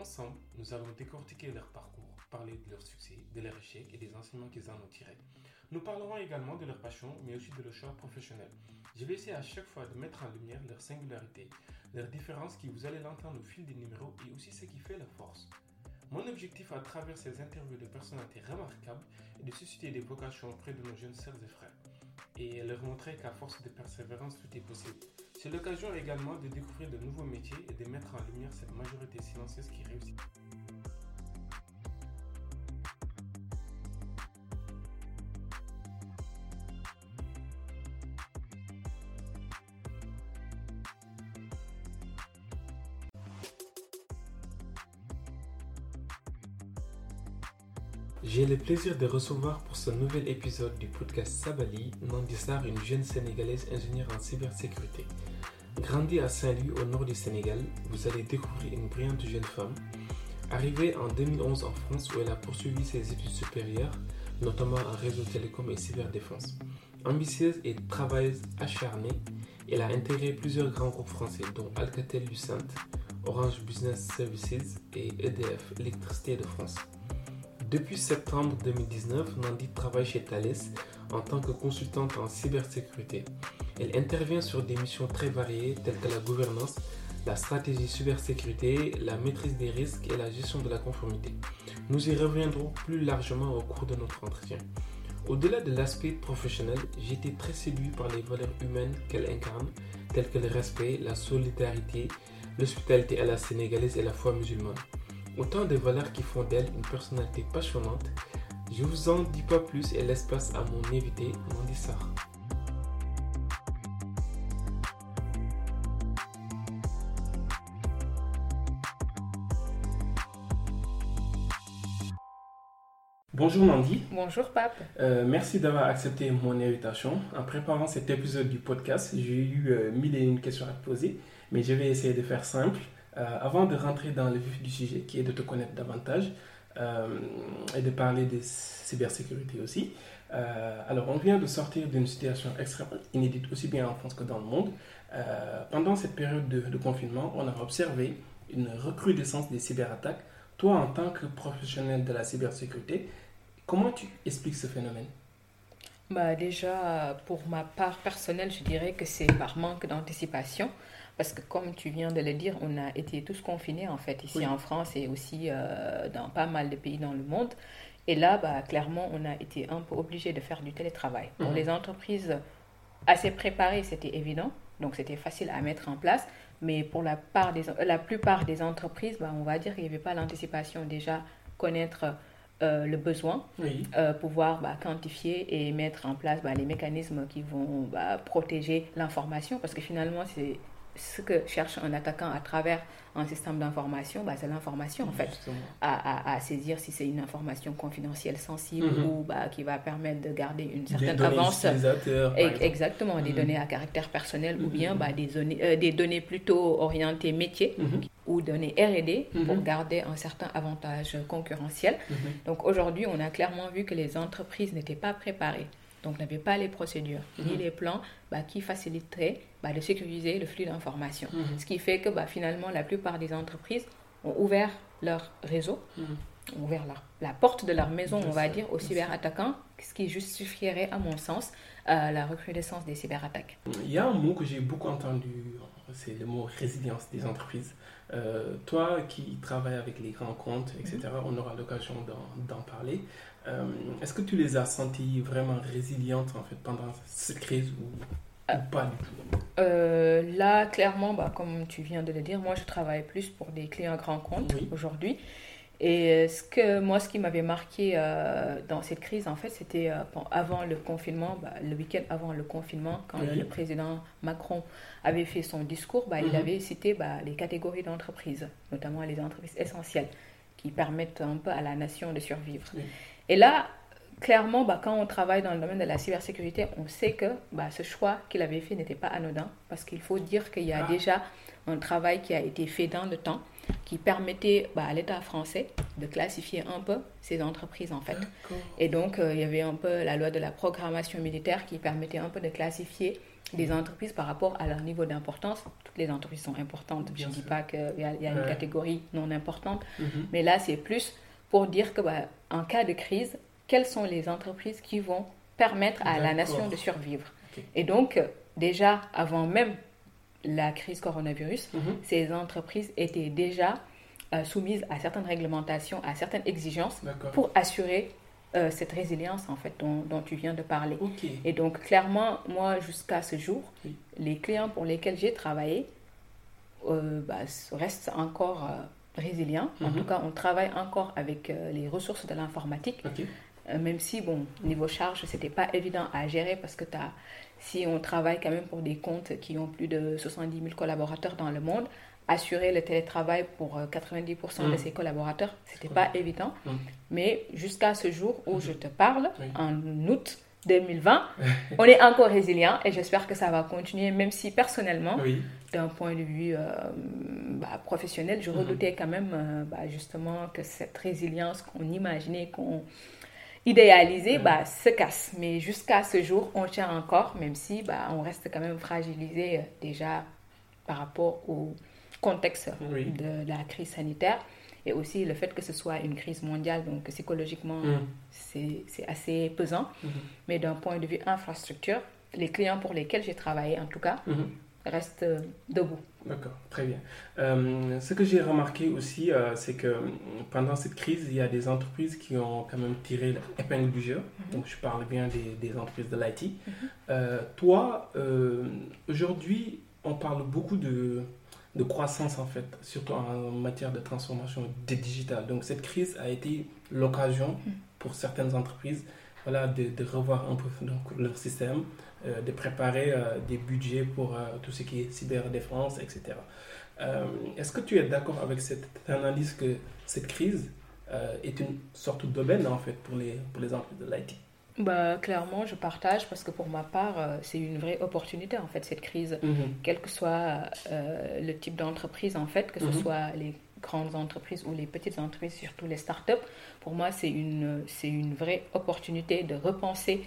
Ensemble, nous allons décortiquer leur parcours, parler de leurs succès, de leurs échecs et des enseignements qu'ils en ont tirés. Nous parlerons également de leur passion, mais aussi de leur choix professionnel. Je vais essayer à chaque fois de mettre en lumière leur singularité, leurs différences qui vous allez l'entendre au fil des numéros et aussi ce qui fait leur force. Mon objectif à travers ces interviews de personnalités remarquables est de susciter des vocations auprès de nos jeunes sœurs et frères et leur montrer qu'à force de persévérance, tout est possible. C'est l'occasion également de découvrir de nouveaux métiers et de mettre en lumière cette majorité silencieuse qui réussit. Plaisir de recevoir pour ce nouvel épisode du podcast Sabali Nandissar, une jeune Sénégalaise ingénieure en cybersécurité. Grandie à Saint-Louis au nord du Sénégal, vous allez découvrir une brillante jeune femme. Arrivée en 2011 en France où elle a poursuivi ses études supérieures, notamment en réseau télécom et cyberdéfense. Ambitieuse et travailleuse acharnée, elle a intégré plusieurs grands groupes français dont Alcatel-Lucent, Orange Business Services et EDF, Électricité de France. Depuis septembre 2019, Nandi travaille chez Thales en tant que consultante en cybersécurité. Elle intervient sur des missions très variées telles que la gouvernance, la stratégie cybersécurité, la maîtrise des risques et la gestion de la conformité. Nous y reviendrons plus largement au cours de notre entretien. Au-delà de l'aspect professionnel, j'ai été très séduit par les valeurs humaines qu'elle incarne, telles que le respect, la solidarité, l'hospitalité à la sénégalaise et la foi musulmane. Autant de valeurs qui font d'elle une personnalité passionnante. Je vous en dis pas plus et laisse place à mon invité, Mandy Sarr. Bonjour Mandy. Bonjour Pape. Euh, merci d'avoir accepté mon invitation. En préparant cet épisode du podcast, j'ai eu euh, mille et une questions à te poser, mais je vais essayer de faire simple. Euh, avant de rentrer dans le vif du sujet, qui est de te connaître davantage euh, et de parler de cybersécurité aussi, euh, alors on vient de sortir d'une situation extrêmement inédite aussi bien en France que dans le monde. pendant cette période de, de, confinement, on a observé une recrudescence des cyberattaques. Toi, en tant que professionnel de la cybersécurité, comment tu expliques ce phénomène? Bah déjà, pour ma part personnelle, je dirais que c'est par manque d'anticipation. Parce que comme tu viens de le dire, on a été tous confinés en fait ici en France et aussi euh, dans pas mal de pays dans le monde. Et là, bah, clairement, on a été un peu obligé de faire du télétravail. Pour mhm. les entreprises assez préparées, c'était évident. Donc c'était facile à mettre en place. Mais pour la, part des, la plupart des entreprises, bah, on va dire qu'il n'y avait pas l'anticipation déjà connaître euh, le besoin, euh, pouvoir bah, quantifier et mettre en place bah, les mécanismes qui vont bah, protéger l'information, parce que finalement, c'est ce que cherche un attaquant à travers un système d'information, bah, c'est l'information en fait, à, à, saisir si c'est une information confidentielle, sensible mhm. ou bah, qui va permettre de garder une certaine avance. exactement, des mhm. données à caractère personnel ou bien bah, des, données, euh, des données plutôt orientées métier mhm. ou données RD pour garder un certain avantage concurrentiel. Donc aujourd'hui, on a clairement vu que les entreprises n'étaient pas préparées donc n'avait pas les procédures ni mhm. les plans bah, qui faciliteraient bah, de sécuriser le flux d'informations. Mhm. Ce qui fait que bah, finalement, la plupart des entreprises ont ouvert leur réseau, mhm. ont ouvert la porte de leur maison, on va dire, aux cyberattaquants, ce qui justifierait, à mon sens, euh, la recrudescence des cyberattaques. Il y a un mot que j'ai beaucoup entendu, c'est le mot résilience des entreprises. Euh, toi qui travailles avec les grands comptes, etc., on aura l'occasion d'en parler. Euh, est-ce que tu les as senties vraiment résilientes en fait pendant cette crise ou, euh, pas du tout? Là, clairement, bah, comme tu viens de le dire, moi je travaille plus pour des clients grands comptes aujourd'hui. Et ce que moi, ce qui m'avait marqué dans cette crise, en fait, c'était avant le confinement, bah, le week-end avant le confinement, quand le président Macron avait fait son discours, bah, il mhm. avait cité bah, les catégories d'entreprises, notamment les entreprises essentielles qui permettent un peu à la nation de survivre. Et là, clairement, bah, quand on travaille dans le domaine de la cybersécurité, on sait que bah, ce choix qu'il avait fait n'était pas anodin, parce qu'il faut dire qu'il y a ah. déjà un travail qui a été fait dans le temps, qui permettait bah, à l'État français de classifier un peu ces entreprises en fait. Et donc, euh, il y avait un peu la loi de la programmation militaire qui permettait un peu de classifier les entreprises par rapport à leur niveau d'importance. Toutes les entreprises sont importantes. Je ne dis pas qu'il y, a, une catégorie non importante, mhm. mais là, c'est plus pour dire que bah, en cas de crise, quelles sont les entreprises qui vont permettre à la nation de survivre? Et donc, déjà, avant même la crise coronavirus, mhm. ces entreprises étaient déjà euh, soumises à certaines réglementations, à certaines exigences pour assurer euh, cette résilience en fait dont, tu viens de parler. Et donc clairement, moi jusqu'à ce jour, les clients pour lesquels j'ai travaillé euh, bah, restent encore résilients. En mhm. tout cas, on travaille encore avec les ressources de l'informatique. Euh, même si, bon, niveau charge, c'était pas évident à gérer parce que as, si on travaille quand même pour des comptes qui ont plus de 70 000 collaborateurs dans le monde, assurer le télétravail pour 90% euh, de mm. ses collaborateurs, c'était pas évident. Mm. Mais jusqu'à ce jour où je te parle, en août 2020, on est encore résilient et j'espère que ça va continuer, même si personnellement, d'un point de vue euh, bah, professionnel, je mm-hmm. redoutais quand même bah, justement que cette résilience qu'on imaginait, qu'on idéalisé bah, se casse. Mais jusqu'à ce jour, on tient encore, même si bah, on reste quand même fragilisé euh, déjà par rapport au contexte de la crise sanitaire et aussi le fait que ce soit une crise mondiale, donc psychologiquement, mm. c'est assez pesant. Mm-hmm. Mais d'un point de vue infrastructure, les clients pour lesquels j'ai travaillé, en tout cas, mm-hmm reste euh, debout. D'accord, très bien. Euh, ce que j'ai remarqué aussi, euh, c'est que pendant cette crise, il y a des entreprises qui ont quand même tiré l'épingle du jeu. Mhm. Donc, je parle bien des, des entreprises de l'IT. Toi, aujourd'hui, on parle beaucoup de, de, croissance, en fait, surtout en matière de transformation digitale. Donc, cette crise a été l'occasion mhm. pour certaines entreprises voilà, de, de revoir un peu donc, leur système, euh, de préparer euh, des budgets pour euh, tout ce qui est cyberdéfense, etc. Est-ce que tu es d'accord avec cette analyse que cette crise est une sorte d'aubaine en fait pour les, pour les entreprises de l'IT bah, clairement, je partage parce que pour ma part, c'est une vraie opportunité en fait cette crise, mhm. quel que soit le type d'entreprise en fait, que ce mhm. soit les grandes entreprises ou les petites entreprises, surtout les startups. Pour moi, c'est une, c'est une vraie opportunité de repenser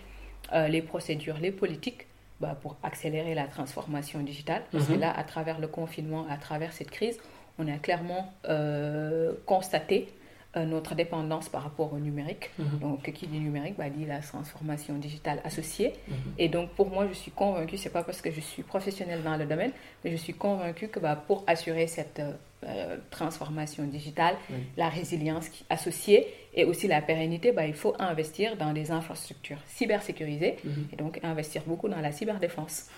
euh, les procédures, les politiques bah, pour accélérer la transformation digitale. Parce que mhm. là, à travers le confinement, à travers cette crise, on a clairement euh, constaté euh, notre dépendance par rapport au numérique. Mhm. Donc, qui dit numérique, bah, dit la transformation digitale associée. Mhm. Et donc, pour moi, je suis convaincue, c'est pas parce que je suis professionnelle dans le domaine, mais je suis convaincue que bah, pour assurer cette euh, transformation digitale, la résilience associée et aussi la pérennité, bah, il faut investir dans des infrastructures cybersécurisées mhm. et donc investir beaucoup dans la cyberdéfense.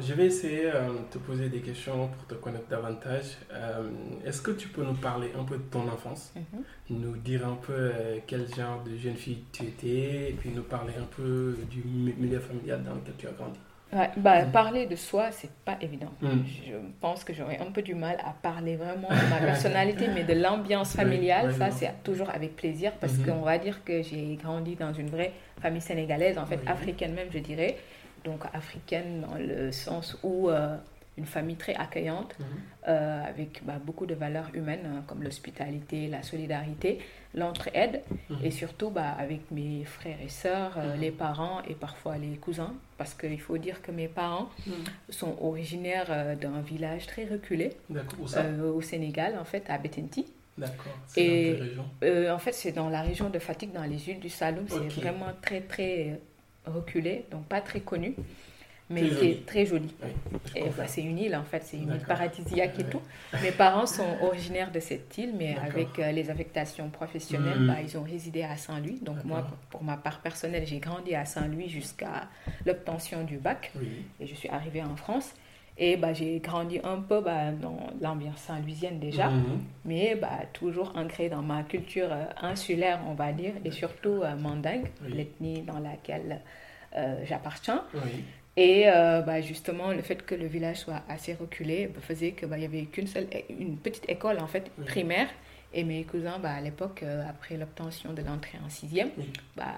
Je vais essayer euh, de te poser des questions pour te connaître davantage. Euh, est-ce que tu peux nous parler un peu de ton enfance, mhm. nous dire un peu quel genre de jeune fille tu étais, et puis nous parler un peu du milieu familial dans lequel tu as grandi bah, mm. Parler de soi, c'est pas évident. Mm. Je pense que j'aurais un peu du mal à parler vraiment de ma personnalité, mais de l'ambiance familiale, ça, c'est toujours avec plaisir parce qu'on va dire que j'ai grandi dans une vraie famille sénégalaise, en fait, africaine même, je dirais. Donc, africaine dans le sens où euh, une famille très accueillante, mhm. euh, avec bah, beaucoup de valeurs humaines hein, comme l'hospitalité, la solidarité, l'entraide, mhm. et surtout bah, avec mes frères et sœurs, euh, mhm. les parents et parfois les cousins, parce qu'il faut dire que mes parents sont originaires d'un village très reculé au Sénégal, en fait, à Betenti. D'accord. Et en fait, c'est dans la région de Fatigue, dans les îles du Saloum. C'est vraiment très, très reculé, donc pas très connu mais c'est très joli. Bah, c'est une île en fait, c'est une île paradisiaque et tout. Mes parents sont originaires de cette île, mais avec euh, les affectations professionnelles, hmm. bah, ils ont résidé à Saint-Louis. Donc moi, pour, ma part personnelle, j'ai grandi à Saint-Louis jusqu'à l'obtention du bac et je suis arrivée en France. Et bah, j'ai grandi un peu bah, dans l'ambiance saint-louisienne déjà, hmm. mais bah, toujours ancré dans ma culture euh, insulaire, on va dire, et surtout euh, mandingue, l'ethnie dans laquelle j'appartiens. Et euh, bah, justement, le fait que le village soit assez reculé bah, faisait qu'il bah, n'y avait qu'une seule, une petite école en fait primaire Et mes cousins, bah, à l'époque, euh, après l'obtention de l'entrée en sixième, bah,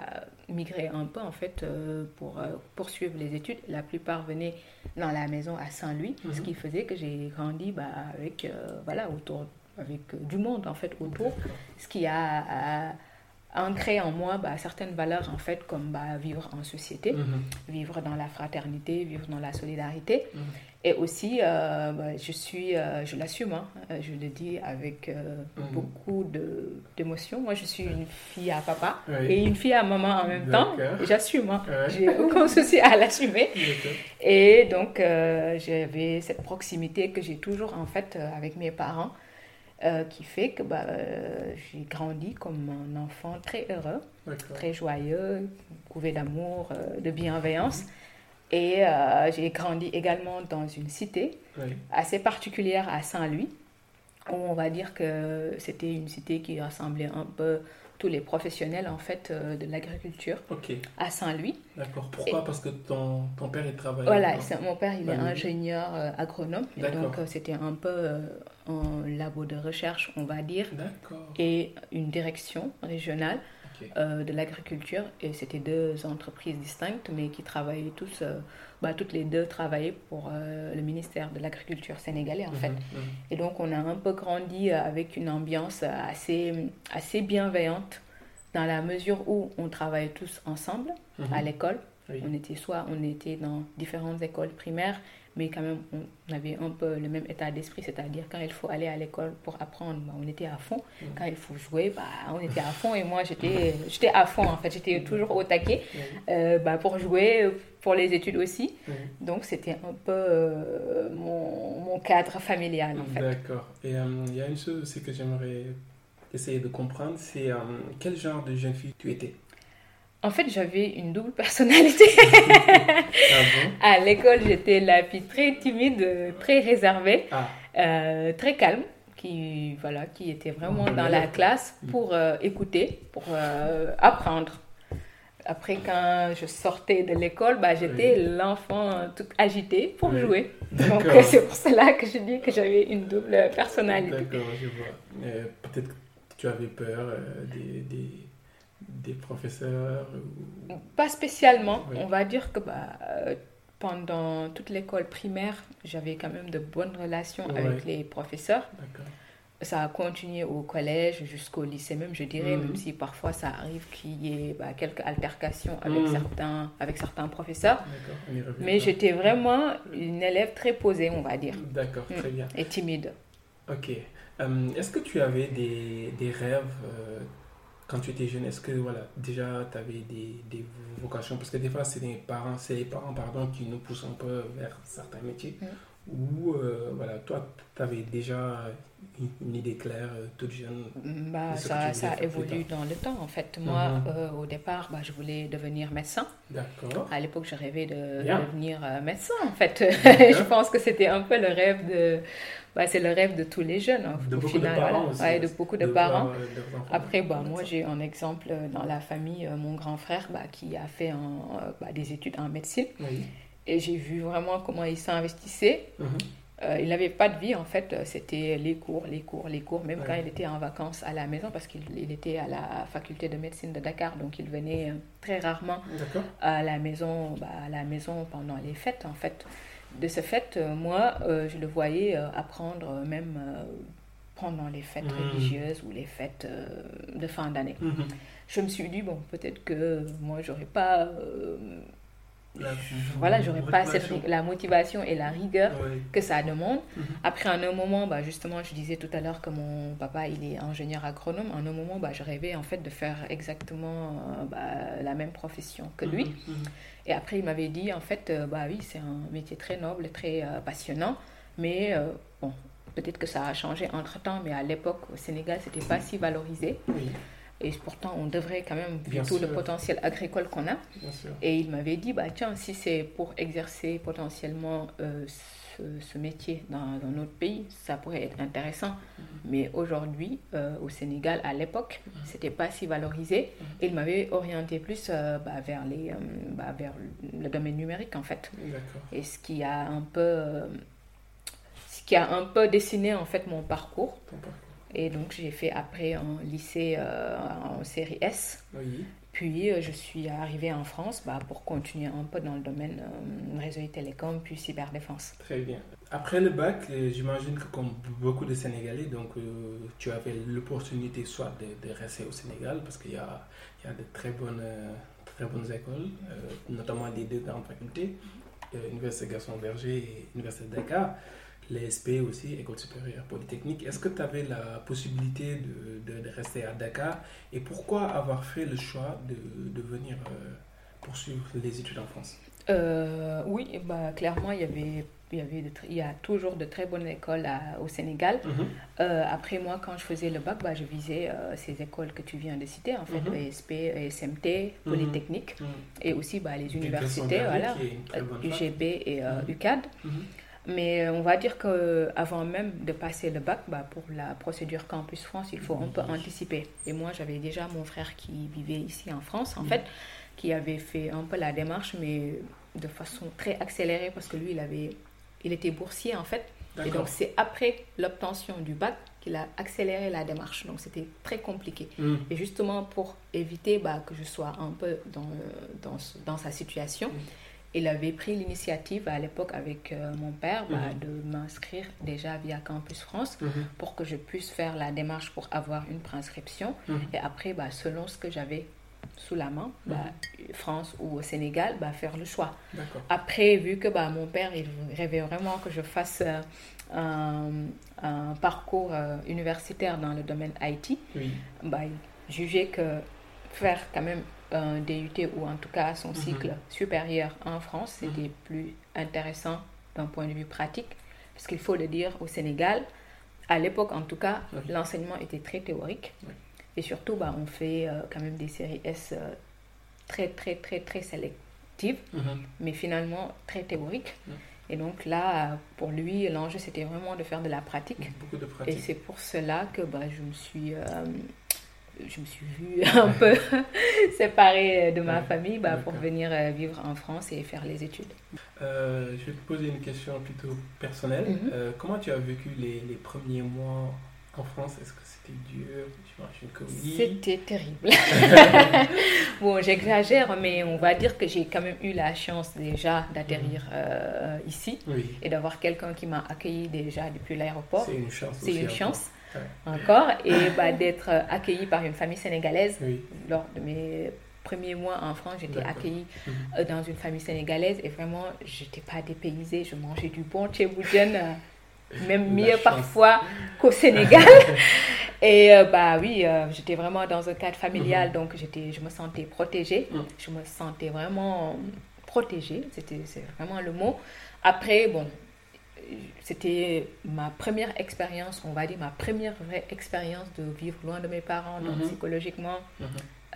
migraient un peu en fait euh, pour euh, poursuivre les études. La plupart venaient dans la maison à Saint-Louis, ce mhm. qui faisait que j'ai grandi bah, avec, voilà, autour, avec du monde en fait autour, ce qui a, ancré en moi bah, certaines valeurs en fait comme bah, vivre en société, mhm. vivre dans la fraternité, vivre dans la solidarité. Mhm. Et aussi, euh, bah, je suis, euh, je l'assume, hein, euh, je le dis avec mhm. beaucoup d'émotion. Moi, je suis une fille à papa et une fille à maman en même temps. J'assume, hein. j'ai aucun souci à l'assumer. Et donc, j'avais cette proximité que j'ai toujours en fait avec mes parents. Qui fait que bah, j'ai grandi comme un enfant très heureux, très joyeux, couvé d'amour, de bienveillance. Mhm. Et euh, j'ai grandi également dans une cité assez particulière à Saint-Louis, où on va dire que c'était une cité qui rassemblait un peu tous les professionnels en fait euh, de l'agriculture à Saint-Louis. D'accord. Pourquoi? Parce que ton, ton père il travaille. Voilà, mon père il est ingénieur euh, agronome, donc c'était un peu un labo de recherche, on va dire, et une direction régionale. Euh, de l'agriculture et c'était deux entreprises distinctes mais qui travaillaient tous, euh, bah, toutes les deux travaillaient pour euh, le ministère de l'agriculture sénégalais en fait. Mhm, mhm. Et donc on a un peu grandi avec une ambiance assez, assez bienveillante dans la mesure où on travaillait tous ensemble mhm. à l'école. On était soit on était dans différentes écoles primaires mais quand même, on avait un peu le même état d'esprit, c'est-à-dire quand il faut aller à l'école pour apprendre, bah, on était à fond. Mm. Quand il faut jouer, bah, on était à fond. Et moi, j'étais à fond, en fait. J'étais toujours au taquet euh, bah, pour jouer, pour les études aussi. Donc, c'était un peu euh, mon, mon, cadre familial, en fait. D'accord. Et euh, il y a une chose aussi que j'aimerais essayer de comprendre, c'est quel genre de jeune fille tu étais? En fait, j'avais une double personnalité. ah à l'école, j'étais la fille très timide, très réservée, ah. euh, très calme, qui, voilà, qui était vraiment dans la classe pour euh, écouter, pour euh, apprendre. Après, quand je sortais de l'école, bah, j'étais l'enfant tout agité pour jouer. Donc, c'est pour cela que je dis que j'avais une double personnalité. D'accord, je vois. Peut-être que tu avais peur des... des des professeurs Pas spécialement. On va dire que bah, euh, pendant toute l'école primaire, j'avais quand même de bonnes relations avec les professeurs. Ça a continué au collège jusqu'au lycée même, je dirais, mhm. même si parfois ça arrive qu'il y ait bah, quelques altercations avec, mhm. certains, avec certains professeurs. Mais j'étais vraiment une élève très posée, on va dire. D'accord, très mm. bien. Et timide. Ok. Euh, est-ce que tu avais des, des rêves euh, quand tu étais jeune, est-ce que voilà, déjà tu avais des, des, vocations? Parce que des fois, c'est les parents, c'est les parents pardon, qui nous poussent un peu vers certains métiers. Ou euh, voilà, toi, tu avais déjà une, idée claire, euh, toute jeune bah, Ça, ça évolue dans le temps, en fait. Moi, mhm. euh, au départ, bah, je voulais devenir médecin. D'accord. À l'époque, je rêvais de devenir médecin, en fait. je pense que c'était un peu le rêve de bah, c'est le rêve de tous les jeunes, hein, de beaucoup final. De parents de beaucoup de, parents. Après, bah, moi, j'ai un exemple dans la famille, euh, mon grand frère bah, qui a fait un, euh, bah, des études en médecine. Et j'ai vu vraiment comment il s'investissait. Euh, il n'avait pas de vie en fait, c'était les cours, les cours, les cours, même quand il était en vacances à la maison, parce qu'il était à la faculté de médecine de Dakar, donc il venait très rarement à la maison, bah, à la maison pendant les fêtes en fait de ce fait, euh, moi, euh, je le voyais euh, apprendre même pendant les fêtes mmh. religieuses ou les fêtes de fin d'année. Mmh. Je me suis dit, bon, peut-être que moi, j'aurais pas voilà, j'aurais pas cette, la motivation et la rigueur que ça demande. Mhm. Après, en un moment, bah, justement, je disais tout à l'heure que mon papa, il est ingénieur agronome. En un moment, bah, je rêvais en fait de faire exactement euh, bah, la même profession que lui. Mhm, mhm. Et après, il m'avait dit, en fait, euh, bah oui, c'est un métier très noble, très euh, passionnant. Mais bon, peut-être que ça a changé entre-temps, mais à l'époque, au Sénégal, c'était pas si valorisé. Et pourtant, on devrait quand même, vu tout le potentiel agricole qu'on a. Et il m'avait dit, bah, tiens, si c'est pour exercer potentiellement euh, ce, métier dans, dans, notre pays, ça pourrait être intéressant. Mhm. Mais aujourd'hui, euh, au Sénégal, à l'époque, ce mhm. c'était pas si valorisé. Mhm. Et il m'avait orienté plus euh, bah, vers, les, bah, vers le domaine numérique, en fait. Et ce qui a un peu... ce qui a un peu dessiné, en fait, mon parcours. Et donc, j'ai fait après un lycée en série S. Oui. Puis, je suis arrivée en France bah, pour continuer un peu dans le domaine réseau et télécom, puis cyberdéfense. Très bien. Après le bac, j'imagine que comme beaucoup de Sénégalais, donc, tu avais l'opportunité soit de, de, rester au Sénégal, parce qu'il y a, il y a de très bonnes très bonnes écoles, euh, notamment les deux grandes facultés, euh, Université Gaston Berger et Université Dakar, l'ESP aussi, École supérieure polytechnique. Est-ce que tu avais la possibilité de, de, rester à Dakar? Et pourquoi avoir fait le choix de, de venir euh, poursuivre les études en France? Oui, bah, clairement, il y avait il y, avait il y a toujours de très bonnes écoles au Sénégal. Mhm. Euh, après, moi, quand je faisais le bac, bah, je visais euh, ces écoles que tu viens de citer, en fait, ESP, mhm. ESMT, mhm. Polytechnique, et aussi bah, les universités, voilà, UGB et UCAD. Euh, Mais on va dire qu'avant même de passer le bac, bah, pour la procédure Campus France, il faut un peu anticiper. Et moi, j'avais déjà mon frère qui vivait ici en France, en fait, qui avait fait un peu la démarche, mais de façon très accélérée, parce que lui, il avait il était boursier en fait. Et donc c'est après l'obtention du bac qu'il a accéléré la démarche. Donc c'était très compliqué. Hmm. Et justement pour éviter bah, que je sois un peu dans, dans, dans sa situation, hmm. Il avait pris l'initiative à l'époque avec euh, mon père bah, hmm. de m'inscrire déjà via Campus France pour que je puisse faire la démarche pour avoir une préinscription. Et après, bah, selon ce que j'avais sous la main, bah, mhm. France ou au Sénégal, bah, faire le choix. Après, vu que bah, mon père, il rêvait vraiment que je fasse euh, un, parcours euh, universitaire dans le domaine IT, bah, il jugeait que faire quand même un DUT ou en tout cas son mhm. cycle supérieur en France, mhm. c'était plus intéressant d'un point de vue pratique. Parce qu'il faut le dire, au Sénégal, à l'époque en tout cas, l'enseignement était très théorique. Et surtout, bah, on fait euh, quand même des séries S euh, très, très, très, très sélectives, mhm. mais finalement très théoriques. Et donc là, pour lui, l'enjeu, c'était vraiment de faire de la pratique. Beaucoup de pratique. Et c'est pour cela que bah, je me suis... Euh, je me suis vue un peu séparée de ma famille bah, pour venir vivre en France et faire les études. je vais te poser une question plutôt personnelle. Mhm. comment tu as vécu les, les premiers mois en France? Est-ce que c'était terrible. bon, j'exagère, mais on va dire que j'ai quand même eu la chance déjà d'atterrir mhm. euh, ici et d'avoir quelqu'un qui m'a accueilli déjà depuis l'aéroport. C'est une chance. C'est une chance. Encore. Et bah, d'être accueilli par une famille sénégalaise lors de mes premiers mois en France, j'étais accueillie mhm. euh, dans une famille sénégalaise et vraiment, je n'étais pas dépaysée. Je mangeais du bon tchéboujen, euh, même mieux parfois qu'au Sénégal. Et euh, bah oui, euh, j'étais vraiment dans un cadre familial, mhm. donc j'étais, je me sentais protégée. Mhm. Je me sentais vraiment protégée, c'était c'est vraiment le mot. Après, bon, c'était ma première expérience, on va dire ma première vraie expérience de vivre loin de mes parents, donc mhm. psychologiquement,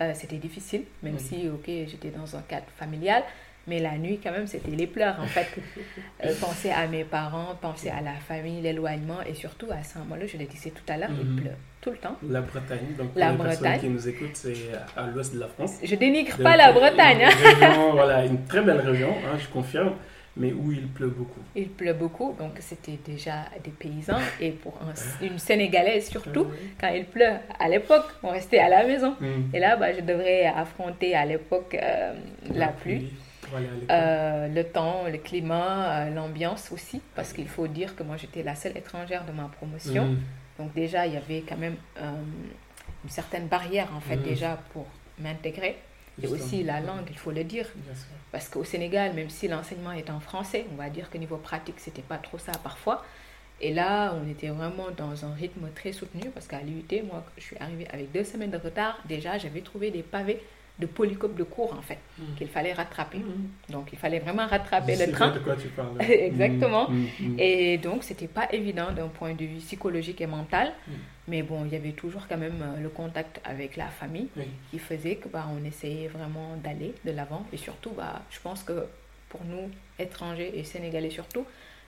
euh, c'était difficile, même si, ok, j'étais dans un cadre familial. Mais la nuit, quand même, c'était les pleurs, en fait. penser à mes parents, penser à la famille, l'éloignement, et surtout à Saint-Malo, je l'ai dit tout à l'heure, il pleut tout le temps. La Bretagne, donc la pour les Bretagne. qui nous écoutent, c'est à l'ouest de la France. Je dénigre pas la Bretagne. Hein. voilà, une très belle région, hein, je confirme, mais où il pleut beaucoup. Il pleut beaucoup, donc c'était déjà des paysans, et pour une Sénégalaise surtout, quand il pleut, à l'époque, on restait à la maison. Mm. Et là, bah, je devrais affronter à l'époque euh, la, pluie. Euh, le temps, le climat, euh, l'ambiance aussi, parce qu'il faut dire que moi j'étais la seule étrangère de ma promotion. Mm. Donc déjà, il y avait quand même une certaine barrière, en fait, mmh. déjà pour m'intégrer. Et aussi la langue, il faut le dire. Parce qu'au Sénégal, même si l'enseignement est en français, on va dire que niveau pratique, c'était pas trop ça parfois. Et là, on était vraiment dans un rythme très soutenu parce qu'à l'UT, moi, je suis arrivée avec deux semaines de retard. Déjà, j'avais trouvé des pavés de polycope de cours en fait mm. qu'il fallait rattraper. Mm. Donc il fallait vraiment rattraper le train. de quoi tu parles. Exactement. Mm, et donc c'était pas évident d'un point de vue psychologique et mental, mais bon, il y avait toujours quand même euh, le contact avec la famille qui faisait que bah, on essayait vraiment d'aller de l'avant et surtout bah je pense que pour nous étrangers et sénégalais surtout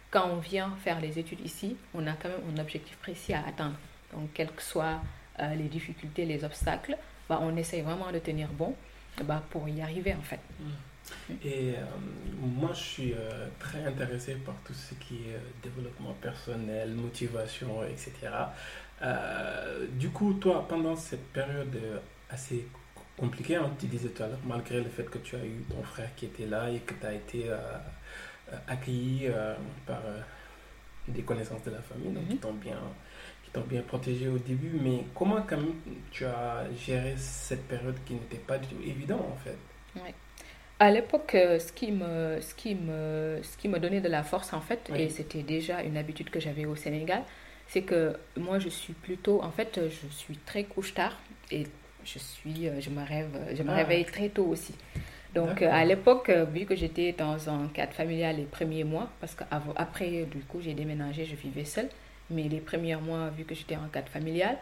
quand on vient faire les études ici, on a quand même un objectif précis à atteindre. Donc quelles que soient euh, les difficultés, les obstacles, bah, on essaye vraiment de tenir bon. bah, pour y arriver en fait. Mm. Et moi, je suis très intéressé par tout ce qui est développement personnel, motivation, etc. du coup, toi, pendant cette période assez compliquée, hein, tu disais tout à l'heure, malgré le fait que tu as eu ton frère qui était là et que tu as été accueilli par des connaissances de la famille, donc qui mhm. t'ont bien, qui bien protégé au début. Mais comment quand même tu as géré cette période qui n'était pas du tout évidente en fait? Ouais. À l'époque, euh, ce qui me, ce qui me, ce qui me donnait de la force en fait, et c'était déjà une habitude que j'avais au Sénégal, c'est que moi je suis plutôt, en fait, je suis très couche tard et je suis, euh, je me rêve, je me ah. réveille très tôt aussi. Donc à l'époque, euh, vu que j'étais dans un cadre familial les premiers mois, parce qu'après, du coup, j'ai déménagé, je vivais seule, mais les premiers mois, vu que j'étais en cadre familial,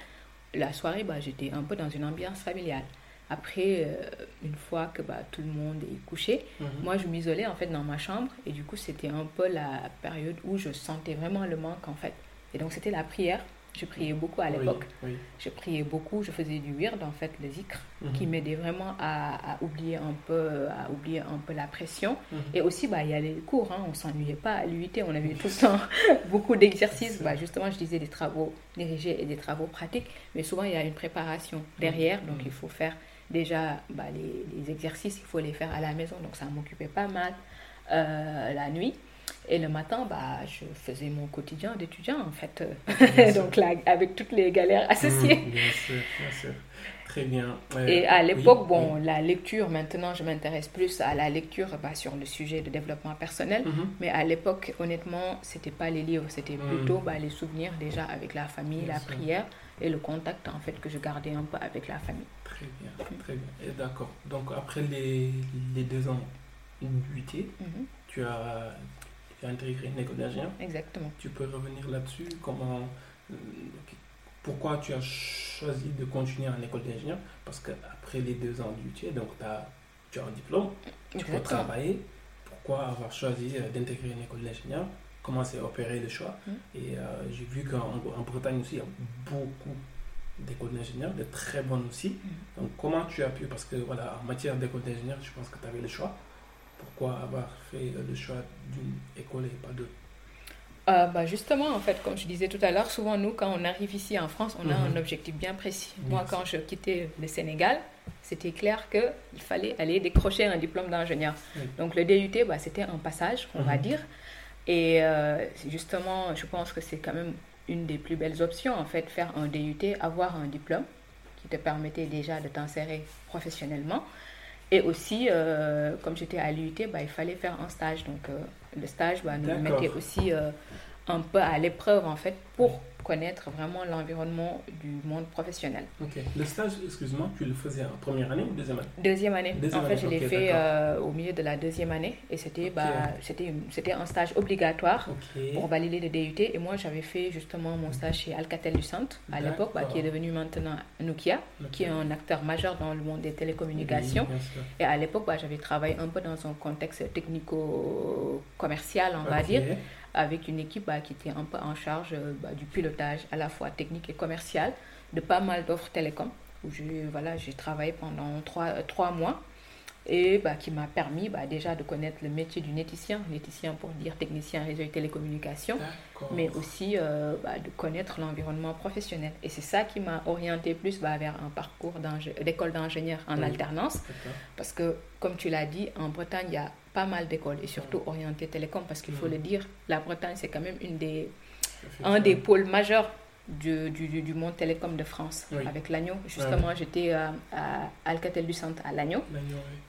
la soirée, bah, j'étais un peu dans une ambiance familiale. Après, euh, une fois que bah, tout le monde est couché, mhm. moi, je m'isolais en fait dans ma chambre et du coup, c'était un peu la période où je sentais vraiment le manque en fait. Et donc, c'était la prière. Je priais beaucoup à l'époque. Je priais beaucoup, je faisais du weird, en fait, le zikr, mhm. qui m'aidait vraiment à, oublier un peu, à oublier un peu la pression. Mhm. Et aussi, bah, il y a les cours, hein, on s'ennuyait pas à l'UIT, on avait tout le temps beaucoup d'exercices. Bah, justement, je disais des travaux dirigés et des travaux pratiques, mais souvent, il y a une préparation derrière, donc mhm. il faut faire déjà bah, les, les, exercices, il faut les faire à la maison, donc ça m'occupait pas mal euh, la nuit. Et le matin, bah, je faisais mon quotidien d'étudiant, en fait. Donc là, avec toutes les galères associées. Mmh, bien sûr, bien sûr. Très bien. Et à l'époque, bon, la lecture, maintenant, je m'intéresse plus à la lecture bah, sur le sujet de développement personnel. Mmh. Mais à l'époque, honnêtement, c'était pas les livres, c'était mmh. plutôt bah, les souvenirs déjà avec la famille, la prière et le contact, en fait, que je gardais un peu avec la famille. Très bien, très bien. D'accord. Donc, après les, les deux ans d'UT, tu as intégré une école d'ingénieur? Exactement. Tu peux revenir là-dessus Comment, euh, pourquoi tu as choisi de continuer en école d'ingénieur? Parce qu'après les deux ans d'études, donc as, tu as un diplôme, tu peux travailler. Pourquoi avoir choisi euh, d'intégrer une école d'ingénieur? Comment s'est opéré le choix? Mm. Et euh, j'ai vu qu'en Bretagne aussi, il y a beaucoup d'écoles d'ingénieur, de très bonnes aussi. Mm. Donc comment tu as pu, parce que voilà, en matière d'école d'ingénieur, je pense que tu avais le choix pourquoi avoir fait le choix d'une école et pas d'autre euh, bah justement, en fait, comme je disais tout à l'heure, souvent nous, quand on arrive ici en France, on a un mhm. objectif bien précis. Moi, quand je quittais le Sénégal, c'était clair qu'il fallait aller décrocher un diplôme d'ingénieur. Donc le DUT, bah, c'était un passage, on va mhm. dire. Et euh, justement, je pense que c'est quand même une des plus belles options, en fait, faire un DUT, avoir un diplôme qui te permettait déjà de t'insérer professionnellement. Et aussi, euh, comme j'étais à l'UT, bah, il fallait faire un stage. Donc, euh, le stage bah, nous mettait aussi euh, un peu à l'épreuve, en fait, pour connaître vraiment l'environnement du monde professionnel. Ok. Le stage, excuse-moi, tu le faisais en première année ou deuxième année? Deuxième année. en fait, je l'ai fait euh, au milieu de la deuxième année et c'était bah, c'était un stage obligatoire pour valider le DUT. Et moi, j'avais fait justement mon stage chez Alcatel Lucent à l'époque, bah, qui est devenu maintenant Nokia, qui est un acteur majeur dans le monde des télécommunications. et à l'époque, bah, j'avais travaillé un peu dans un contexte technico-commercial, on va dire avec une équipe bah, qui était un peu en charge euh, bah, du pilotage à la fois technique et commercial de pas mal d'offres télécom où j'ai voilà, travaillé pendant trois, euh, trois mois et bah, qui m'a permis bah, déjà de connaître le métier du néticien, néticien pour dire technicien réseau et télécommunications, mais aussi euh, bah, de connaître l'environnement professionnel. Et c'est ça qui m'a orienté plus vers un parcours d'école d'ingénieur en alternance, parce que comme tu l'as dit, en Bretagne, il y a pas mal d'écoles, et surtout orientées télécom, parce qu'il faut le dire, la Bretagne, c'est quand même une des, un des pôles majeurs du, du, du, monde télécom de France avec l'agneau. Justement, j'étais à, Alcatel du Centre à l'agneau,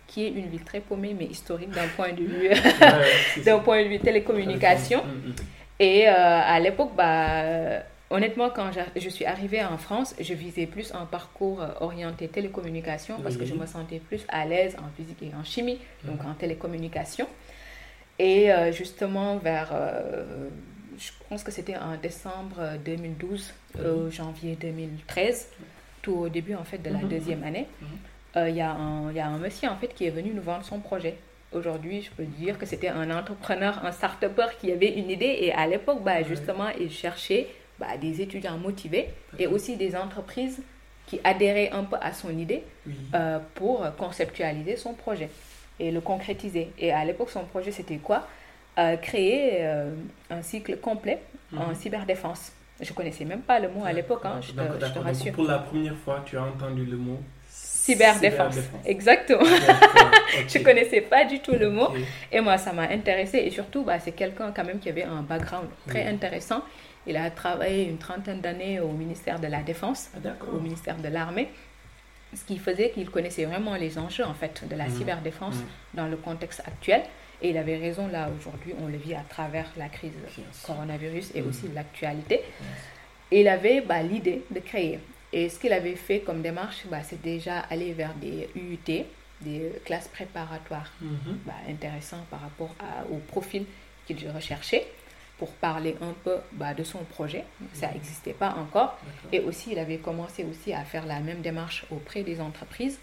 qui est une ville très paumée mais historique d'un point de vue d'un point de vue télécommunication. Mm, mm. Et euh, à l'époque, bah, honnêtement, quand je suis arrivée en France, je visais plus un parcours euh, orienté télécommunication parce que je me sentais plus à l'aise en physique et en chimie, donc mm. en télécommunication. Et euh, justement, vers je pense que c'était en décembre 2012, euh, janvier 2013, tout au début en fait de la mhm. deuxième année. Mhm. Euh, il y, y, a un monsieur en fait qui est venu nous vendre son projet. Aujourd'hui, je peux dire que c'était un entrepreneur, un start qui avait une idée et à l'époque, bah, justement, il cherchait bah, des étudiants motivés et aussi des entreprises qui adhérait un peu à son idée euh, pour conceptualiser son projet et le concrétiser. Et à l'époque, son projet, c'était quoi? Euh, Créer euh, un cycle complet en mhm. cyberdéfense. Je connaissais même pas le mot à l'époque, hein, je, te, rassure. pour la première fois, tu as entendu le mot Cyberdéfense. Exactement. je connaissais pas du tout le mot. Et moi, ça m'a intéressé. Et surtout, bah, c'est quelqu'un quand même qui avait un background très intéressant. Il a travaillé une trentaine d'années au ministère de la Défense, ah, au ministère de l'Armée ce qui faisait qu'il connaissait vraiment les enjeux en fait de la mmh. cyberdéfense mmh. dans le contexte actuel. Et il avait raison là aujourd'hui, on le vit à travers la crise coronavirus et mmh. aussi l'actualité. Et il avait bah, l'idée de créer. Et ce qu'il avait fait comme démarche, bah, c'est déjà aller vers des UUT, des classes préparatoires bah, intéressantes par rapport au profil qu'il recherchait pour parler un peu bah, de son projet. Ça n'existait pas encore. Et aussi, il avait commencé aussi à faire la même démarche auprès des entreprises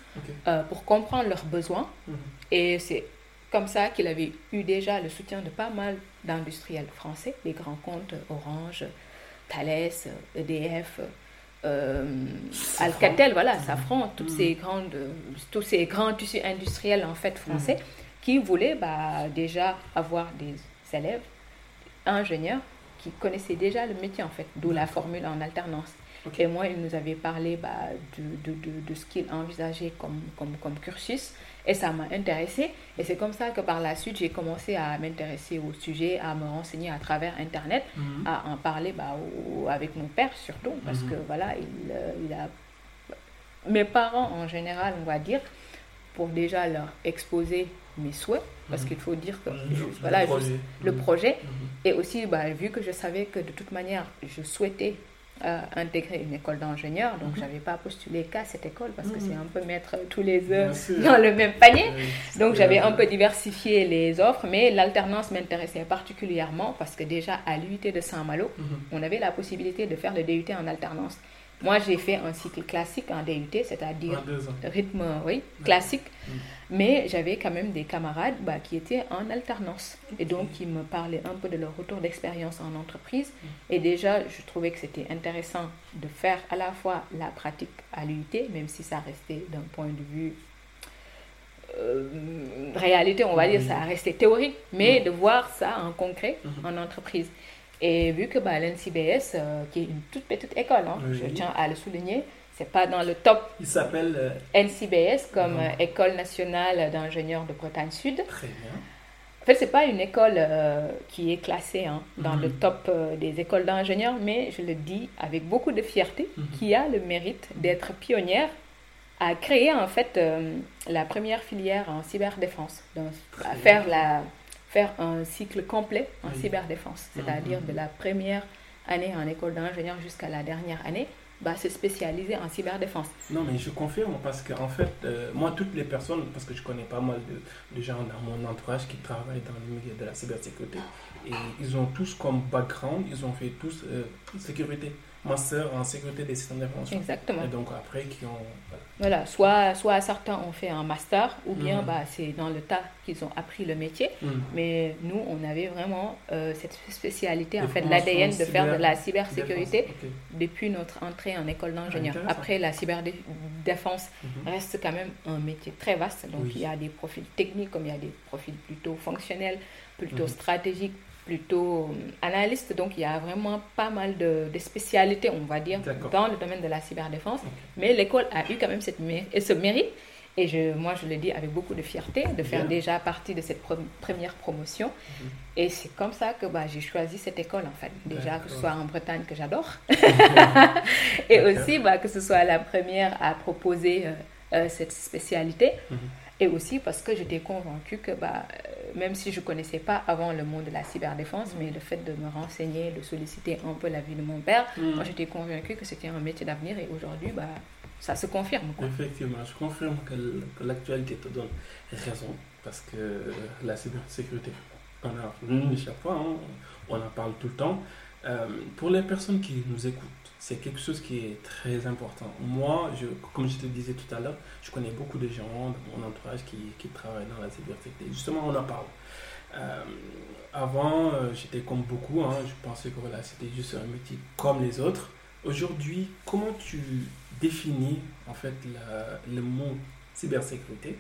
euh, pour comprendre leurs besoins. Mhm. Et c'est comme ça qu'il avait eu déjà le soutien de pas mal d'industriels français, les grands comptes Orange, Thales, EDF, euh, Alcatel, voilà, mhm. Safran, toutes mhm. ces grandes, tous ces grands tissus industriels en fait français qui voulaient bah, déjà avoir des élèves ingénieur qui connaissait déjà le métier en fait, d'où la formule en alternance. Et moi, il nous avait parlé bah, de, de, de, ce qu'il envisageait comme, comme, comme, cursus et ça m'a intéressé. Et c'est comme ça que par la suite, j'ai commencé à m'intéresser au sujet, à me renseigner à travers Internet, mhm. à en parler bah, avec mon père surtout, parce mhm. que voilà, il, euh, il a... Mes parents en général, on va dire, pour déjà leur exposer mes souhaits, parce mhm. qu'il faut dire que voilà, le projet, le projet. et aussi bah, vu que je savais que de toute manière je souhaitais euh, intégrer une école d'ingénieur, donc je n'avais pas postulé qu'à cette école parce que c'est un peu mettre tous les œufs dans le même panier. donc j'avais un peu diversifié les offres, mais l'alternance m'intéressait particulièrement parce que déjà à l'UIT de Saint-Malo, mhm. on avait la possibilité de faire le DUT en alternance. Moi, j'ai fait un cycle classique en DUT, c'est-à-dire rythme oui, classique. Mais j'avais quand même des camarades bah, qui étaient en alternance et donc qui me parlaient un peu de leur retour d'expérience en entreprise. Mm. Et déjà, je trouvais que c'était intéressant de faire à la fois la pratique à l'UT, même si ça restait d'un point de vue euh, réalité, on va dire, ça restait théorique, mais mm. de voir ça en concret mm-hmm. en entreprise. Et vu que bah, l'NCBS, euh, qui est une toute petite école, hein, je tiens à le souligner, c'est pas dans le top. Il s'appelle euh, NCBS comme euh, École nationale d'ingénieurs de Bretagne Sud. Très bien. En fait, c'est pas une école qui est classée hein, dans le mhm. top des écoles d'ingénieurs, mais je le dis avec beaucoup de fierté, mhm. qui a le mérite d'être pionnière à créer en fait la première filière en cyberdéfense, donc à faire la faire un cycle complet en cyberdéfense, c'est-à-dire mhm. de la première année en école d'ingénieur jusqu'à la dernière année, bah, se spécialiser en cyberdéfense. Non, mais je confirme parce qu'en en fait, euh, moi, toutes les personnes, parce que je connais pas mal de, gens dans mon entourage qui travaillent dans le milieu de la cybersécurité, et ils ont tous comme background, ils ont fait tous euh, sécurité master en sécurité des systèmes d'information. Exactement. Et donc après, qui ont... Voilà, soit, soit certains ont fait un master, ou bien mhm. bah, c'est dans le tas qu'ils ont appris le métier. Mhm. Mais nous, on avait vraiment euh, cette spécialité, en fait, l'ADN de faire de la cybersécurité depuis notre entrée en école d'ingénieur. Après, la cyberdéfense mhm. reste quand même un métier très vaste. Donc, il y a des profils techniques, comme il y a des profils plutôt fonctionnels, plutôt stratégiques, plutôt euh, analyste, donc il y a vraiment pas mal de, spécialités, on va dire, dans le domaine de la cyberdéfense. Mais l'école a eu quand même cette, ce mérite, et je, moi je le dis avec beaucoup de fierté, de faire déjà partie de cette première promotion. Mhm. Et c'est comme ça que bah, j'ai choisi cette école, en fait. Déjà, que ce soit en Bretagne, que j'adore, et aussi bah, que ce soit la première à proposer euh, euh, cette spécialité. Mhm. Et aussi parce que j'étais convaincue que bah, euh, même si je ne connaissais pas avant le monde de la cyberdéfense, mais le fait de me renseigner, de solliciter un peu la vie de mon père, mm. moi j'étais convaincue que c'était un métier d'avenir et aujourd'hui, bah, ça se confirme. Effectivement, je confirme que l'actualité te donne raison parce que la cybersécurité, on a chaque fois, hein, on en parle tout le temps. Euh, pour les personnes qui nous écoutent, c'est quelque chose qui est très important. Moi, je, comme je te disais tout à l'heure, je connais beaucoup de gens dans mon entourage qui, travaillent dans la cybersécurité. Justement, on en parle. Euh, avant, euh, j'étais comme beaucoup, hein, je pensais que voilà, c'était juste un métier comme les autres. Aujourd'hui, comment tu définis en fait le mot cybersécurité?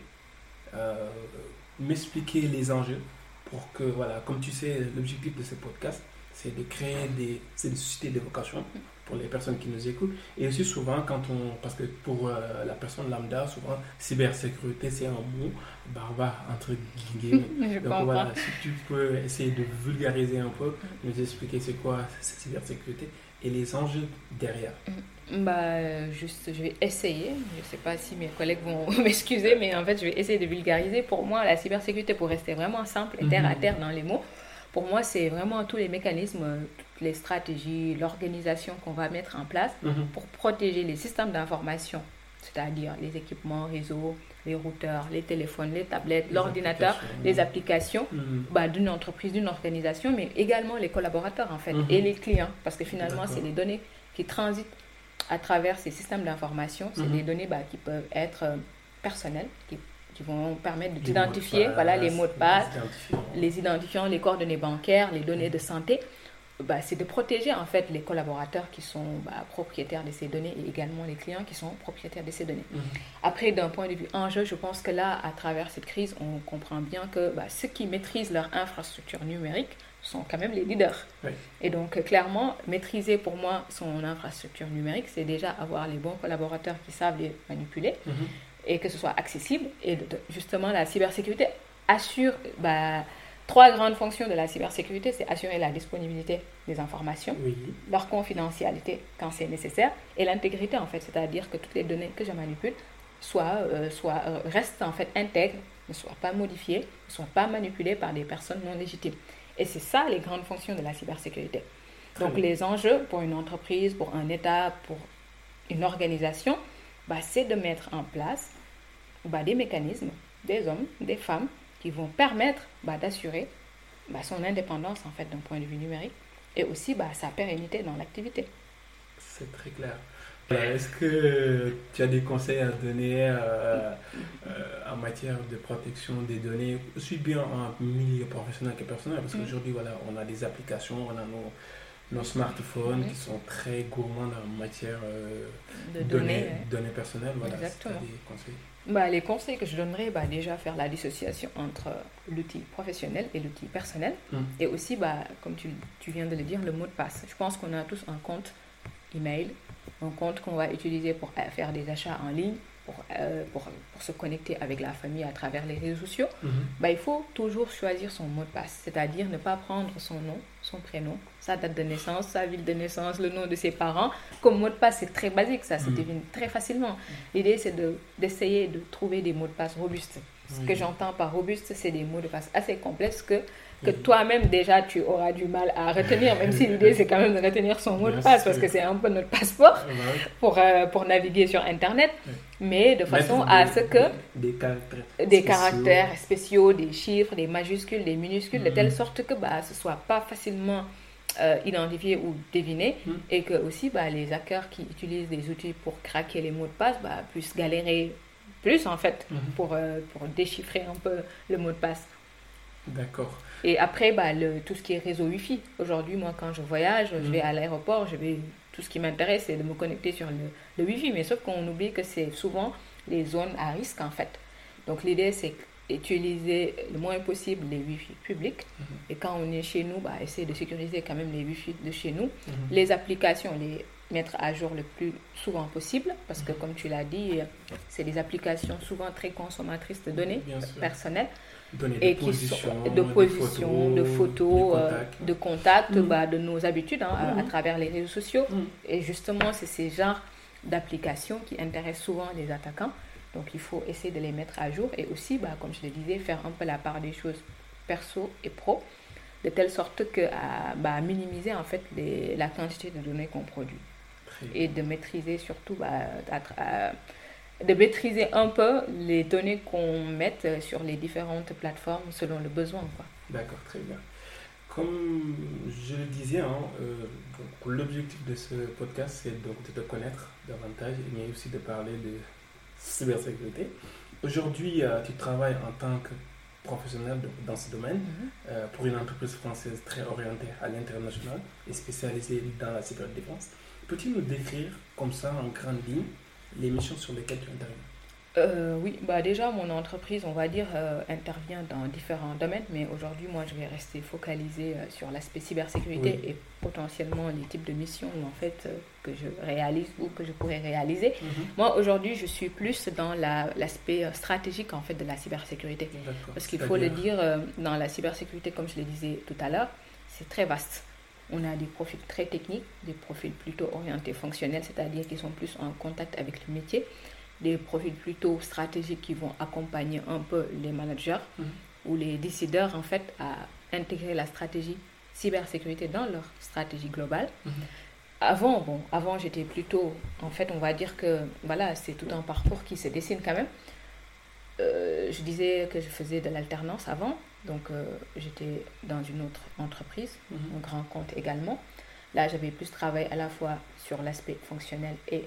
M'expliquer les enjeux pour que, voilà, comme tu sais, l'objectif de ce podcast, c'est de créer des. c'est de susciter des vocations pour les personnes qui nous écoutent. Et aussi souvent, quand on. Parce que pour euh, la personne lambda, souvent, cybersécurité, c'est un mot barbare, entre guillemets. Donc voilà, si tu peux essayer de vulgariser un peu, nous expliquer c'est quoi cette cybersécurité et les enjeux derrière. Mm. Bah, juste, je vais essayer. Je ne sais pas si mes collègues vont m'excuser, mais en fait, je vais essayer de vulgariser. Pour moi, la cybersécurité, pour rester vraiment simple et terre à mhm. terre dans les mots, pour moi, c'est vraiment tous les mécanismes, toutes les stratégies, l'organisation qu'on va mettre en place mhm. pour protéger les systèmes d'information, c'est-à-dire les équipements réseau, les routeurs, les téléphones, les tablettes, l'ordinateur, les applications mhm. bah, d'une entreprise, d'une organisation, mais également les collaborateurs en fait mhm. et les clients, parce que finalement, c'est les données qui transitent à travers ces systèmes d'information, c'est des données bah, qui peuvent être euh, personnelles, qui qui vont permettre d'identifier voilà, les mots de passe, les identifiants, les coordonnées bancaires, les données de santé. Bah, c'est de protéger en fait les collaborateurs qui sont bah, propriétaires de ces données et également les clients qui sont propriétaires de ces données. Mhm. Après, d'un point de vue enjeu, je pense que là, à travers cette crise, on comprend bien que bah, ceux qui maîtrisent leur infrastructure numérique sont quand même les leaders. Et donc, clairement, maîtriser pour moi son infrastructure numérique, c'est déjà avoir les bons collaborateurs qui savent les manipuler. Mhm et que ce soit accessible. Et justement, la cybersécurité assure bah, trois grandes fonctions de la cybersécurité. C'est assurer la disponibilité des informations, leur confidentialité quand c'est nécessaire, et l'intégrité en fait, c'est-à-dire que toutes les données que je manipule soient, euh, soient, euh, restent en fait intègres, ne soient pas modifiées, ne soient pas manipulées par des personnes non légitimes. Et c'est ça les grandes fonctions de la cybersécurité. Donc les enjeux pour une entreprise, pour un État, pour une organisation, bah, c'est de mettre en place bah, des mécanismes, des hommes, des femmes, qui vont permettre bah, d'assurer son indépendance en fait d'un point de vue numérique et aussi sa pérennité dans l'activité. C'est très clair. Est-ce que tu as des conseils à donner euh, euh, en matière de protection des données, aussi bien en milieu professionnel que personnel? Parce mm. qu'aujourd'hui, voilà, on a des applications, on a nos, nos smartphones qui sont très gourmands en matière euh, de données, données, personnelles. Voilà, Exactement. Des conseils. Bah, les conseils que je donnerais, bah, déjà faire la dissociation entre l'outil professionnel et l'outil personnel. Hum. Et aussi, bah, comme tu, tu, viens de le dire, le mot de passe. Je pense qu'on a tous un compte email, un compte qu'on va utiliser pour euh, faire des achats en ligne, pour, euh, pour, pour, se connecter avec la famille à travers les réseaux sociaux, mhm. bah, il faut toujours choisir son mot de passe, c'est-à-dire ne pas prendre son nom, son prénom, sa date de naissance, sa ville de naissance, le nom de ses parents. Comme mot de passe, c'est très basique, ça se mhm. devine très facilement. L'idée, c'est d'essayer de, trouver des mots de passe robustes. Ce que j'entends par robuste, c'est des mots de passe assez complexes que que toi-même déjà tu auras du mal à retenir, même si l'idée c'est quand même de retenir son mot de passe parce que c'est un peu notre passeport pour, euh, pour naviguer sur Internet, mais de façon à ce que des caractères, des caractères spéciaux, des chiffres, des majuscules, des minuscules, de telle mm. sorte que bah, ce soit pas facilement euh, identifié ou deviné mm. et que aussi bah, les hackers qui utilisent des outils pour craquer les mots de passe bah, puissent galérer plus en fait mm-hmm. pour, euh, pour déchiffrer un peu le mot de passe. D'accord. Et après, bah, le, tout ce qui est réseau Wi-Fi. Aujourd'hui, moi, quand je voyage, je vais mm. à l'aéroport, je vais, tout ce qui m'intéresse, c'est de me connecter sur le, le Wi-Fi. Mais sauf qu'on oublie que c'est souvent les zones à risque, en fait. Donc, l'idée, c'est utiliser le moins possible les Wi-Fi publics. Mm-hmm. Et quand on est chez nous, bah, essayer de sécuriser quand même les Wi-Fi de chez nous. Mm-hmm. Les applications, les mettre à jour le plus souvent possible, parce que mm-hmm. comme tu l'as dit, c'est des applications souvent très consommatrices de données personnelles et qui sont de position, de photos, de contacts, euh, mm. bah, de nos habitudes hein, à, travers les réseaux sociaux. Mm. Et justement, c'est ces genres d'applications qui intéressent souvent les attaquants. Donc, il faut essayer de les mettre à jour et aussi, bah, comme je le disais, faire un peu la part des choses perso et pro, de telle sorte que à bah, minimiser en fait la quantité de données qu'on produit et de maîtriser surtout bah, à, de maîtriser un peu les données qu'on met sur les différentes plateformes selon le besoin. D'accord, très bien. Comme je le disais, hein, euh, l'objectif de ce podcast, c'est donc de te connaître davantage, mais aussi de parler de cybersécurité. Aujourd'hui, euh, tu travailles en tant que professionnel dans ce domaine mhm. euh, pour une entreprise française très orientée à l'international et spécialisée dans la cyberdéfense. peux-tu nous décrire comme ça en grande ligne les missions sur lesquelles tu interviens? Euh, oui, bah déjà mon entreprise, on va dire, euh, intervient dans différents domaines, mais aujourd'hui, moi, je vais rester focalisé euh, sur l'aspect cybersécurité et potentiellement les types de missions en fait que je réalise ou que je pourrais réaliser. Mhm. Moi, aujourd'hui, je suis plus dans l'aspect stratégique en fait de la cybersécurité, parce qu'il faut le dire, dans la cybersécurité, comme je le disais tout à l'heure, c'est très vaste. On a des profils très techniques, des profils plutôt orientés fonctionnels, c'est-à-dire qui sont plus en contact avec le métier des profils plutôt stratégiques qui vont accompagner un peu les managers mhm. ou les décideurs en fait à intégrer la stratégie cybersécurité dans leur stratégie globale. Mhm. Avant, bon, avant j'étais plutôt, en fait, on va dire que voilà, c'est tout un parcours qui se dessine quand même. Euh, je disais que je faisais de l'alternance avant, donc euh, j'étais dans une autre entreprise, mhm. un grand compte également. Là, j'avais plus travaillé à la fois sur l'aspect fonctionnel et